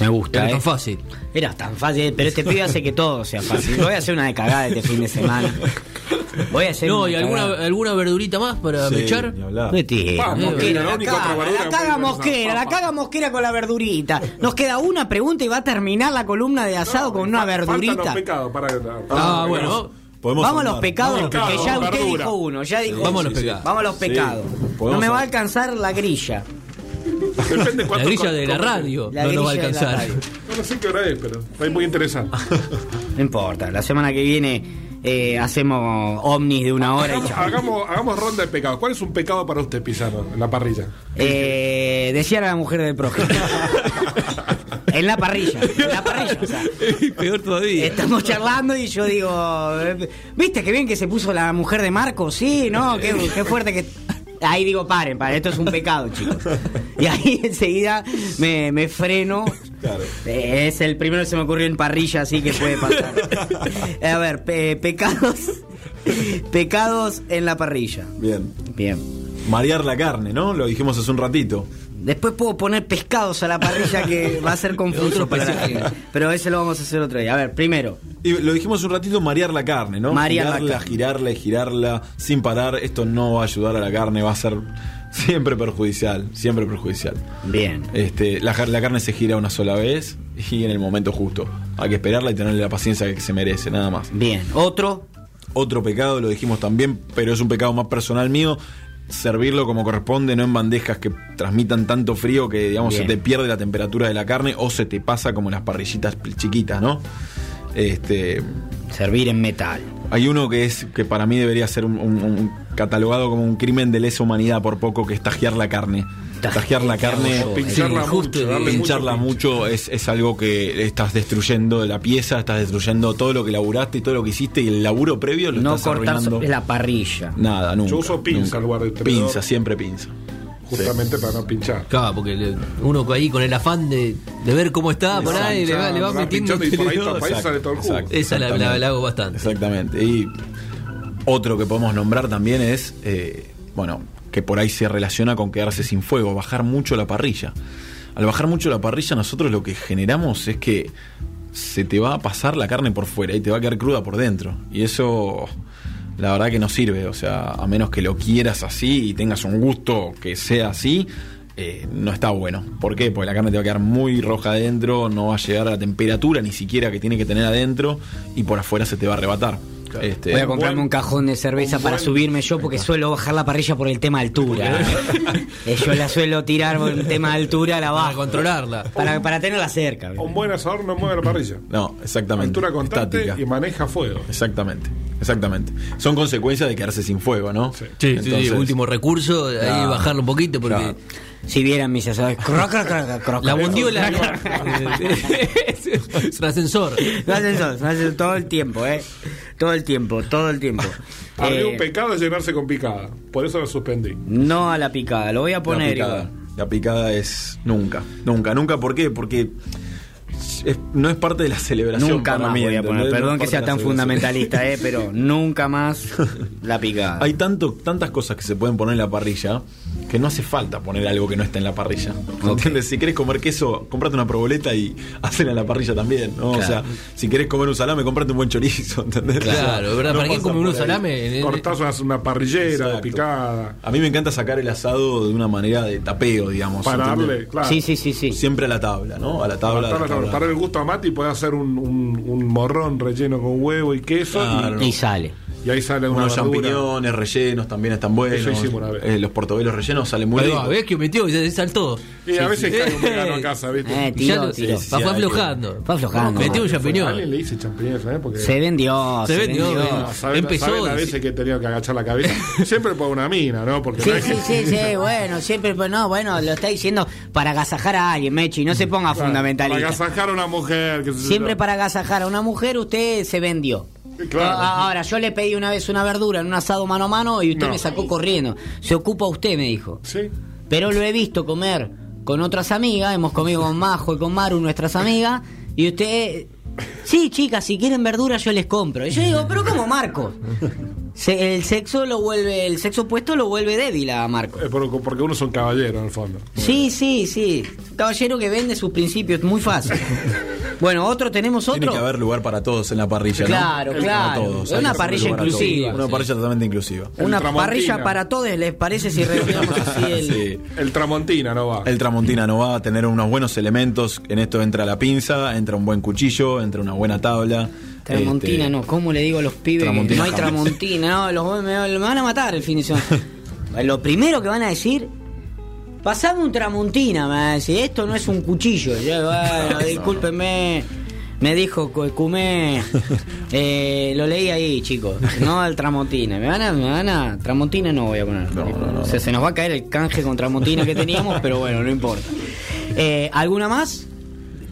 Me gusta, Era ¿eh? tan fácil. Era tan fácil, pero este pibe hace que todo sea fácil. Voy a hacer una de cagada este fin de semana. Voy a hacer No, una ¿y alguna, cagada. alguna verdurita más para Sí, mechar? tira, Vamos, mosquera, la la única caga, la caga mosquera, la caga mosquera con la verdurita. Nos queda una pregunta y va a terminar la columna de asado con una los verdurita. pecados, para, para- Ah, para- bueno. Podemos Vamos a los pecados, Vamos los porque ya usted verdura. dijo uno, ya dijo Vamos a los pecados. Vamos a los pecados. No me va a alcanzar la grilla. Depende La grilla de la radio La no nos va a alcanzar. No, no sé qué hora es, pero está muy interesante. No importa, la semana que viene eh, hacemos ovnis de una hora y Hagamos, chao. hagamos, hagamos ronda de pecados. ¿Cuál es un pecado para usted, Pisano, en la parrilla? Eh, decía la mujer del prójimo. En la parrilla, en la parrilla, o sea. Peor todavía. Estamos charlando y yo digo, ¿viste qué bien que se puso la mujer de Marco? Sí, ¿no? Qué, qué fuerte que... Ahí digo, paren, paren, esto es un pecado, chicos. Y ahí enseguida me, me freno. Claro. Eh, Es el primero que se me ocurrió en parrilla, así que puede pasar. A ver, pe- pecados. Pecados en la parrilla. Bien. Bien. Marear la carne, ¿no? Lo dijimos hace un ratito. Después puedo poner pescados a la parrilla que va a ser confuso para la gente. Pero ese lo vamos a hacer otro día. A ver, primero, Y lo dijimos un ratito, marear la carne, ¿no? Marear la girarla, carne. girarla y girarla sin parar. Esto no va a ayudar a la carne, va a ser siempre perjudicial, siempre perjudicial. bien. Este, la, la carne se gira una sola vez y en el momento justo. Hay que esperarla y tenerle la paciencia que se merece, nada más. Bien. Otro, Otro pecado, lo dijimos también, pero es un pecado más personal mío. Servirlo como corresponde, no en bandejas que transmitan tanto frío que digamos Bien. se te pierde la temperatura de la carne o se te pasa como las parrillitas chiquitas, ¿no? Este, servir en metal. hay uno que es que para mí debería ser un, un- un- catalogado como un crimen de lesa humanidad por poco, que es tajear la carne. Tajear la carne, Pincharla Sí, justo, mucho, darle pincharla mucho. mucho es, es algo que estás destruyendo la pieza, estás destruyendo todo lo que laburaste y todo lo que hiciste y el laburo previo lo No estás cortar arruinando. la parrilla. Nada, nunca. Yo uso pinza en lugar de tenedor. Pinza, siempre pinza. Justamente para no pinchar. Claro, porque uno ahí con el afán de, de ver cómo está por ahí, le va, le va Pinchando, metiendo pinchando y por ahí tenedor. tapa, ahí sale todo el jugo. Exacto. Esa la, la- la hago bastante. Exactamente. Y otro que podemos nombrar también es, eh, bueno, que por ahí se relaciona con quedarse sin fuego, bajar mucho la parrilla. Al bajar mucho la parrilla, nosotros lo que generamos es que se te va a pasar la carne por fuera y te va a quedar cruda por dentro. Y eso, la verdad que no sirve. O sea, a menos que lo quieras así y tengas un gusto que sea así, eh, no está bueno. ¿Por qué? Porque la carne te va a quedar muy roja adentro, no va a llegar a la temperatura ni siquiera que tiene que tener adentro y por afuera se te va a arrebatar. Este, Voy a comprarme buen- un cajón de cerveza para buen- subirme yo porque suelo bajar la parrilla por el tema altura. Eh, yo la suelo tirar por el tema altura, la Para bajo. controlarla. Para, para tenerla cerca. Un buen asador no mueve la parrilla. No, exactamente. Altura constante Estática. y maneja fuego. Exactamente, exactamente. Son consecuencias de quedarse sin fuego, ¿no? Sí. Sí, sí, sí, Entonces, último recurso, ahí Claro. bajarlo un poquito porque Claro. Si vieran mis asadores. croc, croc, croc, croc, la croc. bondiola es un ascensor. Todo el tiempo, ¿eh? Todo el tiempo, todo el tiempo. Arriba Eh, un pecado es llenarse con picada. Por eso lo suspendí. no a la picada, lo voy a La poner picada, la picada es nunca, nunca, nunca. ¿Por qué? Porque es- no es parte de la celebración. Nunca para más mí, voy a poner. No Perdón que sea tan fundamentalista, ¿eh? Pero nunca más la picada. Hay tanto, tantas cosas que se pueden poner en la parrilla que no hace falta poner algo que no está en la parrilla. ¿Entiendes? Si querés comer queso, comprate una proboleta y hacela en la parrilla también, ¿no? O sea, si querés comer un salame, comprate un buen chorizo, ¿entendés? Claro, O sea, ¿verdad? no ¿Para quién pasa come uno por ahí. salame? En- Cortás una, una parrillera de Exacto. picada. A mí me encanta sacar el asado de una manera de tapeo, digamos. Para ¿entendés? darle, claro. Sí, sí, sí, sí. Siempre a la tabla, ¿no? A la tabla. A la tabla. Para el gusto a Mati puede hacer un, un- un morrón relleno con huevo y queso Claro. y, Y sale. Y ahí sale una Unos verdura. champiñones rellenos también están buenos. Eso hicimos una vez. Eh, los portobelos rellenos salen muy va, ¿ves que metió? Y se saltó. Y a veces sí. cae un vegano a casa, ¿viste? Eh, ya fue hay que- aflojando. Fue aflojando. Metió un champiñón. Alguien le dice champiñones. Porque Se vendió, Se vendió. No, ¿saben, Empezó, saben las veces que he tenido que agachar la cabeza? Siempre por una mina, ¿no? Porque Sí, no es sí, que- sí, sí, bueno, siempre, pues no, bueno, lo está diciendo para agasajar a alguien, Mechi, no se ponga Claro, fundamentalista. Para agasajar a una mujer. Que se- Siempre para agasajar a una mujer usted se vendió. Claro. Ahora, yo le pedí una vez una verdura en un asado mano a mano y usted No. me sacó corriendo. Se ocupa usted, me dijo. Sí. Pero lo he visto comer con otras amigas, hemos comido con Majo y con Maru, nuestras amigas, y usted... Sí, chicas, si quieren verduras yo les compro. Y yo digo, pero ¿cómo Marco? Se- el sexo lo vuelve, el sexo opuesto lo vuelve débil a Marco. Eh, por- Porque uno es un caballero, en el fondo. Sí, sí, sí. Un caballero que vende sus principios, muy fácil. Bueno, otro tenemos otro. Tiene que haber lugar para todos en la parrilla, ¿no? Claro, Para claro. todos, Es hay una parrilla inclusiva. Una Sí. parrilla totalmente inclusiva. El Una Tramontina. parrilla para todos, ¿les parece si redondeamos así el... Sí. El Tramontina no va. El Tramontina no va a tener unos buenos elementos. En esto entra la pinza, entra un buen cuchillo, entra una buena tabla. Tramontina, Este, no, ¿cómo le digo a los pibes que no hay tramontina? No, los, me, me van a matar el fin de semana. Lo primero que van a decir, pasame un tramontina, me van a decir, esto no es un cuchillo. Yo, bueno, discúlpenme, me dijo cu- Cumé, eh, lo leí ahí, chicos, no al tramontina. Me van a, me van a, tramontina no voy a poner. No, no, no, O sea, se nos va a caer el canje con tramontina que teníamos, pero bueno, no importa. Eh, ¿Alguna más?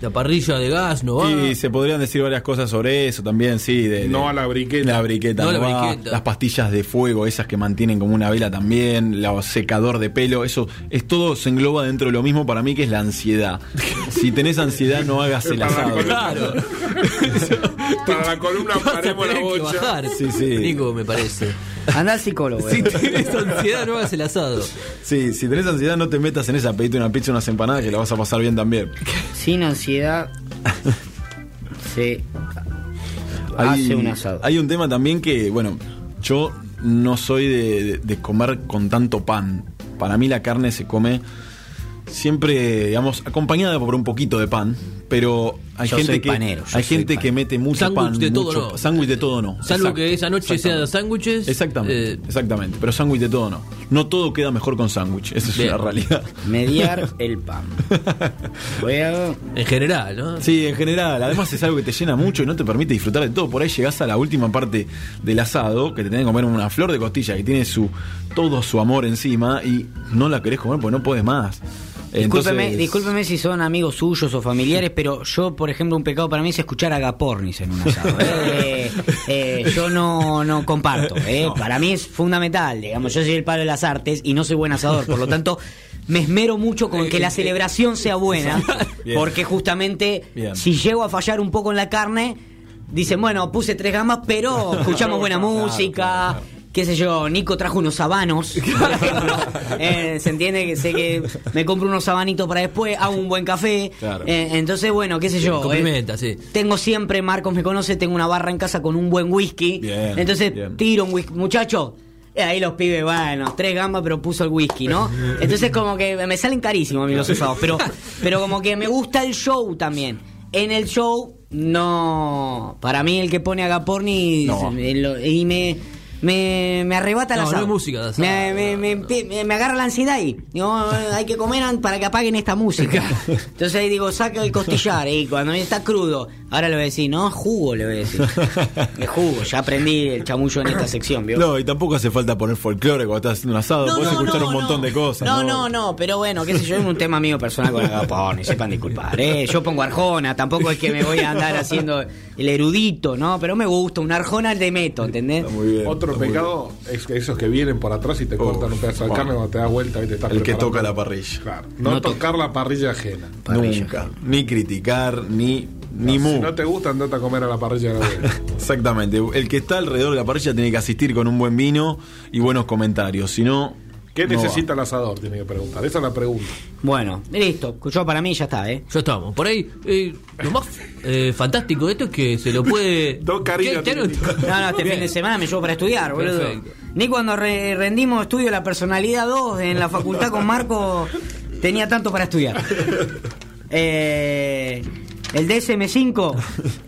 La parrilla de gas no va. Y se podrían decir varias cosas sobre eso también, sí. De, No a la briqueta. La briqueta, No no la va. briqueta. Las pastillas de fuego, esas que mantienen como una vela también. El secador de pelo, eso es todo se engloba dentro de lo mismo para mí que es la ansiedad. Si tenés ansiedad, no hagas el la asado. Claro. Para la columna paremos la tener que bocha. bajar. Sí, sí. Nico, me parece. Anda al psicólogo. Si eh. tienes ansiedad, no hagas el asado. Sí, si tenés ansiedad, no te metas en esa, pedite una pizza, unas empanadas que la vas a pasar bien también. Sin ansiedad se hace un asado. hay un tema también que, bueno, yo no soy de, de- de comer con tanto pan. Para mí la carne se come siempre, digamos, acompañada por un poquito de pan, pero hay Yo gente soy que panero, hay gente que mete mucho Sándwich pan, de todo mucho- no. sándwich de todo no. Salvo Exacto, que esa noche sea exactamente. sándwiches. Exactamente, eh, exactamente, pero sándwich de todo no. No todo queda mejor con sándwich, esa es Bien. una realidad. Mediar el pan. Voy a en general, ¿no? Sí, en general. Además es algo que te llena mucho y no te permite disfrutar de todo. Por ahí llegás a la última parte del asado, que te tenés que comer una flor de costilla que tiene su todo su amor encima y no la querés comer porque no podés más. Discúlpeme, Entonces- discúlpeme si son amigos suyos o familiares, pero yo, por ejemplo, un pecado para mí es escuchar a Gapornis en un asado. Eh, eh, yo no, no comparto. eh. Para mí es fundamental. Digamos, yo soy el palo de las artes y no soy buen asador. Por lo tanto, me esmero mucho con que la celebración sea buena. Porque justamente, Bien. si llego a fallar un poco en la carne, dicen, bueno, puse tres gamas, pero escuchamos buena Claro, música. claro, qué sé yo, Nico trajo unos sabanos, por ejemplo. Eh, se entiende que sé que me compro unos sabanitos para después, hago un buen café. Claro. Eh, entonces, bueno, qué sé yo. Eh, sí. Tengo siempre, Marcos me conoce, tengo una barra en casa con un buen whisky. Bien, entonces, bien. tiro un whisky. Muchacho, eh, ahí los pibes, bueno, tres gambas, pero puso el whisky, ¿no? Entonces, como que me salen carísimos a mí los usados, pero, pero como que me gusta el show también. En el show, no. Para mí, el que pone a Gaporni No. y me. Me, me arrebata la No, no es música de asado. me, me, me, me- me agarra la ansiedad y digo, "Eh, hay que comer para que apaguen esta música. Entonces ahí digo, saca el costillar y cuando está crudo, ahora le voy a decir, no, jugo, le voy a decir. Es jugo, ya aprendí el chamullo en esta sección, ¿vio? No, y tampoco hace falta poner folclore cuando estás haciendo un asado. No, Podés no, escuchar no, un montón no. de cosas. No, no, no, pero bueno, qué sé yo, es un tema mío personal con Agaporni, sepan disculpar. ¿eh? Yo pongo Arjona, tampoco es que me voy a andar haciendo el erudito, ¿no? Pero me gusta, un Arjona le meto, ¿entendés? Está muy bien. Otro está muy pecado es que esos que vienen por atrás y te cortan un pedazo de carne cuando te das vuelta y te estás El que toca la parrilla. Claro. No, No tocar la parrilla ajena. Parrilla. Nunca. Ni criticar, ni, ni No, mu. si no te gusta, andate a comer a la parrilla de la. Exactamente. El que está alrededor de la parrilla tiene que asistir con un buen vino y buenos comentarios. Si no. ¿Qué no va. necesita el asador? Tiene que preguntar. Esa es la pregunta. Bueno, listo, yo para mí ya está, ¿eh? Ya estamos. Por ahí, eh, lo más eh, fantástico de esto es que se lo puede. Dos cariños ¿Qué- qué tiene. anotó? No, no, este Bien. fin de semana me llevo para estudiar, boludo. Perfecto. Ni cuando re- rendimos estudio de la personalidad 2 en la facultad con Marco tenía tanto para estudiar. Eh, el DSM5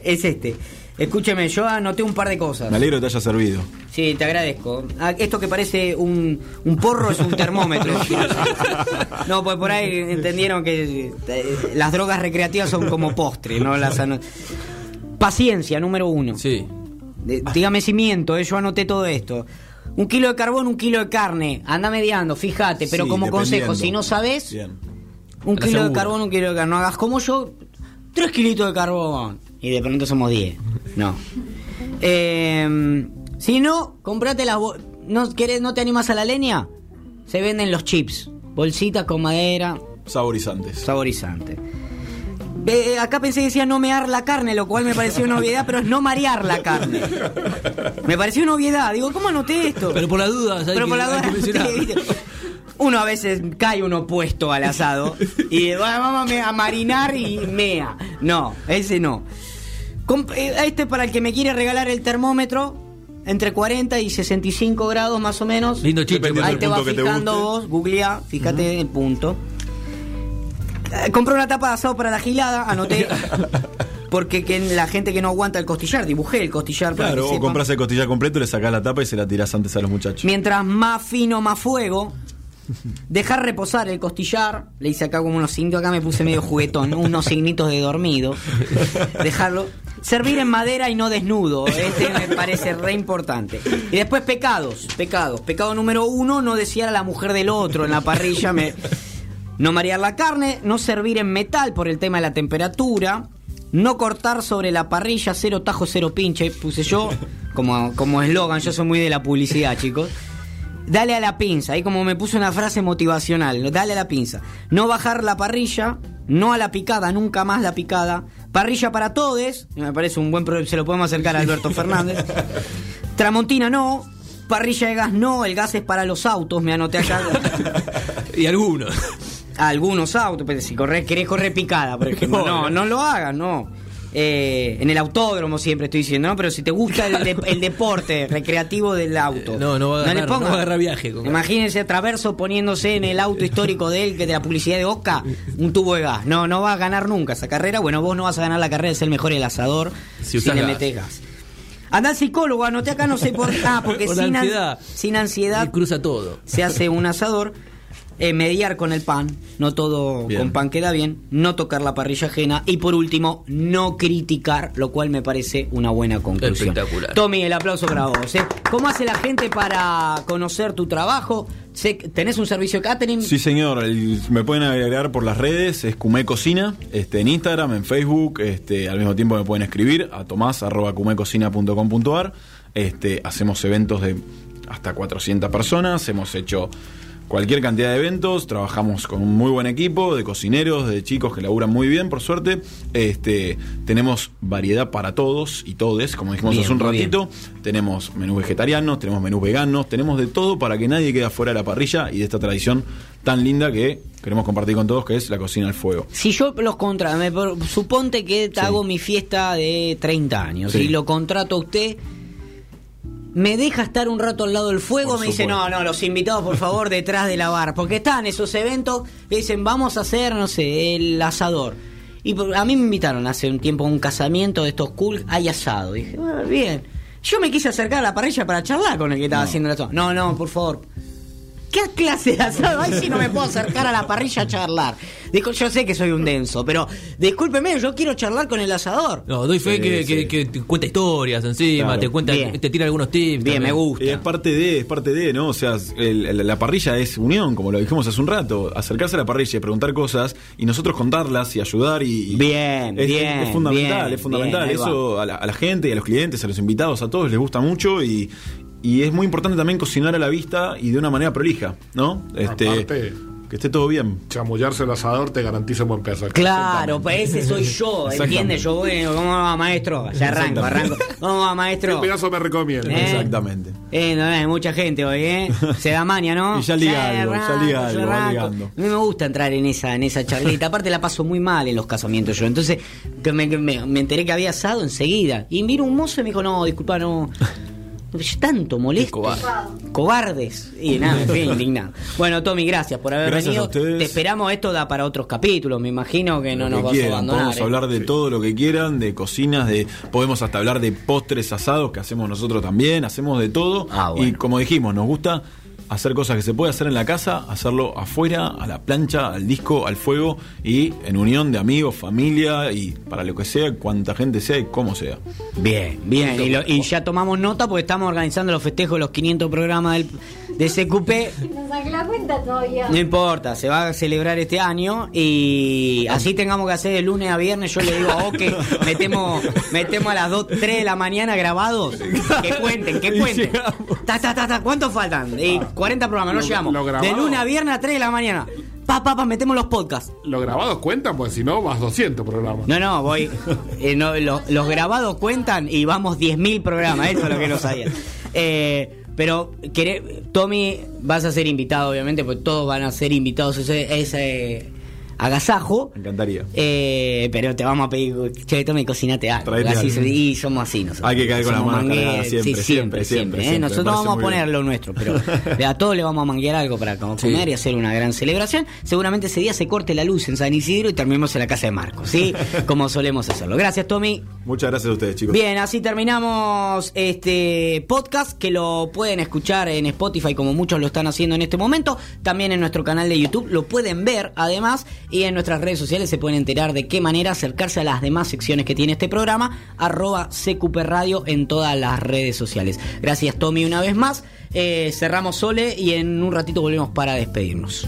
es este. Escúcheme, yo anoté un par de cosas. Me alegro que te haya servido. Sí, te agradezco. Ah, Esto que parece un, un porro es un termómetro. No, pues por ahí entendieron que eh, las drogas recreativas son como postre, ¿no? Las Paciencia, número uno. Sí. Dígame si miento, eh, yo anoté todo esto. Un kilo de carbón, un kilo de carne. Anda mediando, fíjate, pero Sí, como consejo, si no sabes, Bien. un kilo de carbón, un kilo de carne. No hagas como yo, tres kilitos de carbón. Y de pronto somos diez. No. Eh, si no, comprate las... ¿No, querés, ¿No te animas a la leña? Se venden los chips. Bolsitas con madera, Saborizantes. saborizante. Eh, acá pensé que decía no mear la carne, lo cual me pareció una obviedad, pero es no marear la carne. Me pareció una obviedad. Digo, ¿cómo anoté esto? Pero por las dudas, hay Pero que, por la hay que duda, uno a veces cae uno puesto al asado y va, vamos a marinar y mea. No, ese no. Eh, Este es para el que me quiere regalar el termómetro. Entre 40 y 65 grados más o menos. Lindo chicho. Ahí te va punto que te fijando vos, googlea, fíjate el punto. Eh, compré una tapa de asado para la gilada, anoté. Porque que la gente que no aguanta el costillar, dibujé el costillar para Claro, que o sepan. compras el costillar completo, le sacás la tapa y se la tirás antes a los muchachos. Mientras más fino, más fuego. Dejar reposar el costillar. Le hice acá como unos signos. Acá me puse medio juguetón. Unos signitos de dormido. Dejarlo. Servir en madera y no desnudo. Este me parece re importante. Y después pecados. Pecados. Pecado número uno: no desear a la mujer del otro en la parrilla. Me, No marear la carne, no servir en metal por el tema de la temperatura, no cortar sobre la parrilla, cero tajo, cero pinche, puse yo como eslogan, yo soy muy de la publicidad, chicos. Dale a la pinza, ahí como me puso una frase motivacional, dale a la pinza. No bajar la parrilla, no a la picada, nunca más la picada. Parrilla para todes, me parece un buen pro- se lo podemos acercar a Alberto Fernández. Tramontina no, parrilla de gas no, el gas es para los autos, me anoté acá. Y algunos. Algunos autos, pero si corres, querés correr picada, por ejemplo. No, no lo hagas, no. Eh, en el autódromo siempre estoy diciendo, ¿no? Pero si te gusta el, de- el deporte recreativo del auto. No, no va a le agarrar- no pongas. va a agarrar viaje con- Imagínense a Traverso poniéndose en el auto histórico de él, que de la publicidad de Oscar, un tubo de gas. No, no va a ganar nunca esa carrera. Bueno, vos no vas a ganar la carrera de ser el mejor el asador Si si, le gas. metés gas. Anda al psicólogo, anoté acá, no sé por Ah, porque Por sin, an- ansiedad. sin ansiedad Y cruza todo. se hace un asador. Eh, mediar con el pan, no todo Bien. con pan queda bien, no tocar la parrilla ajena y por último, no criticar, lo cual me parece una buena conclusión. Espectacular. Tommy, el aplauso para vos. ¿eh? ¿Cómo hace la gente para conocer tu trabajo? ¿Tenés un servicio de catering? Sí, señor. el- me pueden agregar por las redes. Es Cumé Cocina. Este, en Instagram, en Facebook. Este, al mismo tiempo me pueden escribir a tomás.cumecocina.com.ar. Este, hacemos eventos de hasta 400 personas. Hemos hecho cualquier cantidad de eventos. Trabajamos con un muy buen equipo de cocineros, de chicos que laburan muy bien, por suerte. Este, tenemos variedad para todos y todes, como dijimos Bien, hace un bien. ratito. Tenemos menús vegetarianos, tenemos menús veganos, tenemos de todo para que nadie quede fuera de la parrilla y de esta tradición tan linda que queremos compartir con todos, que es la cocina al fuego. Si yo los contrato, suponte que te Sí. hago mi fiesta de 30 años Sí. y lo contrato a usted, ¿me deja estar un rato al lado del fuego? Por me dice, no, no, los invitados por favor detrás de la barra, porque están esos eventos que dicen, vamos a hacer, no sé, el asador. Y a mí me invitaron hace un tiempo a un casamiento de estos cool, hay asado. dije, "Ah, bien. Yo me quise acercar a la parrilla para charlar con el que estaba No. haciendo el asado. No, no, por favor. ¿Qué clase de asado hay si no me puedo acercar a la parrilla a charlar? Dijo, yo sé que soy un denso, pero discúlpeme, yo quiero charlar con el asador. No, doy fe Sí, que, sí. que- que te cuenta historias encima, Claro. te cuenta, Bien. te tira algunos tips. Bien, también. me gusta. Es parte de, es parte de, ¿no? O sea, el- el- la parrilla es unión, como lo dijimos hace un rato. Acercarse a la parrilla y preguntar cosas y nosotros contarlas y ayudar y. y- Bien, es, bien, Es, fundamental, bien, es fundamental. bien, Eso a la, a la gente, y a los clientes, a los invitados, a todos les gusta mucho y. Y es muy importante también cocinar a la vista y de una manera prolija, ¿no? Este, Aparte- que esté todo bien. Chamullarse el asador te garantiza un buen carne. Claro, pues ese soy yo, ¿entiendes? Yo voy, ¿cómo va maestro? Ya arranco, arranco. ¿Cómo va ¿Qué maestro? pedazo me recomienda? Eh. Exactamente. Eh, no, hay mucha gente hoy, ¿eh? Se da maña, ¿no? Y ya liga algo, ya arranco, liga algo, va ligando. A mí me gusta entrar en esa, en esa charlita. Aparte la paso muy mal en los casamientos yo. Entonces, que me, que me- me enteré que había asado enseguida. Y vino un mozo y me dijo, no, disculpa, no. Tanto molesto. Cobardes. Y nada, en fin, indignado. Bueno, Tommy, gracias por haber Gracias venido. a ustedes. Te esperamos, esto da para otros capítulos. Me imagino que no Lo nos que vas quieran, a abandonar. Podemos ¿eh? hablar de todo lo que quieran, de cocinas, de podemos hasta hablar de postres asados que hacemos nosotros también, hacemos de todo. Ah, bueno. Y como dijimos, nos gusta hacer cosas que se puede hacer en la casa, hacerlo afuera, a la plancha, al disco, al fuego y en unión de amigos, familia y para lo que sea, cuanta gente sea y como sea. Bien, bien. Y, lo- y ya tomamos nota porque estamos organizando los festejos de los 500 programas del, de CQP. No saqué la cuenta todavía. No importa, se va a celebrar este año y así tengamos que hacer de lunes a viernes. Yo le digo a Oke, metemos, metemos a las 2, 3 de la mañana grabados. Que cuenten, que cuenten. Ta, ta, ta, ta, ¿Cuántos faltan? Y 40 programas, no Lo- llegamos. lo De lunes a viernes a 3 de la mañana. Pa, pa, pa, metemos los podcasts. Los grabados cuentan, pues si no, vas 200 programas. No, no, voy. eh, no, lo- los grabados cuentan y vamos 10.000 programas, eso es lo que no sabía. Eh, pero, queré- Tommy, vas a ser invitado, obviamente, porque todos van a ser invitados ese, ese agasajo. Me encantaría. Eh, pero te vamos a pedir, che, Tommy, cocinate algo. Así y somos así nosotros. Hay que caer con Somos mangueros, cargadas siempre, sí, siempre, siempre, ¿eh? siempre. Nosotros vamos a poner lo nuestro, pero a todos le vamos a manguear algo para comer y hacer una gran celebración. Seguramente ese día se corte la luz en San Isidro y terminemos en la casa de Marcos, ¿sí? Como solemos hacerlo. Gracias, Tommy. Muchas gracias a ustedes, chicos. Bien, así terminamos este podcast que lo pueden escuchar en Spotify como muchos lo están haciendo en este momento. También en nuestro canal de YouTube lo pueden ver además y en nuestras redes sociales se pueden enterar de qué manera acercarse a las demás secciones que tiene este programa. Arroba CQP en todas las redes sociales. Gracias Tommy una vez más. Eh, cerramos Sole y en un ratito volvemos para despedirnos.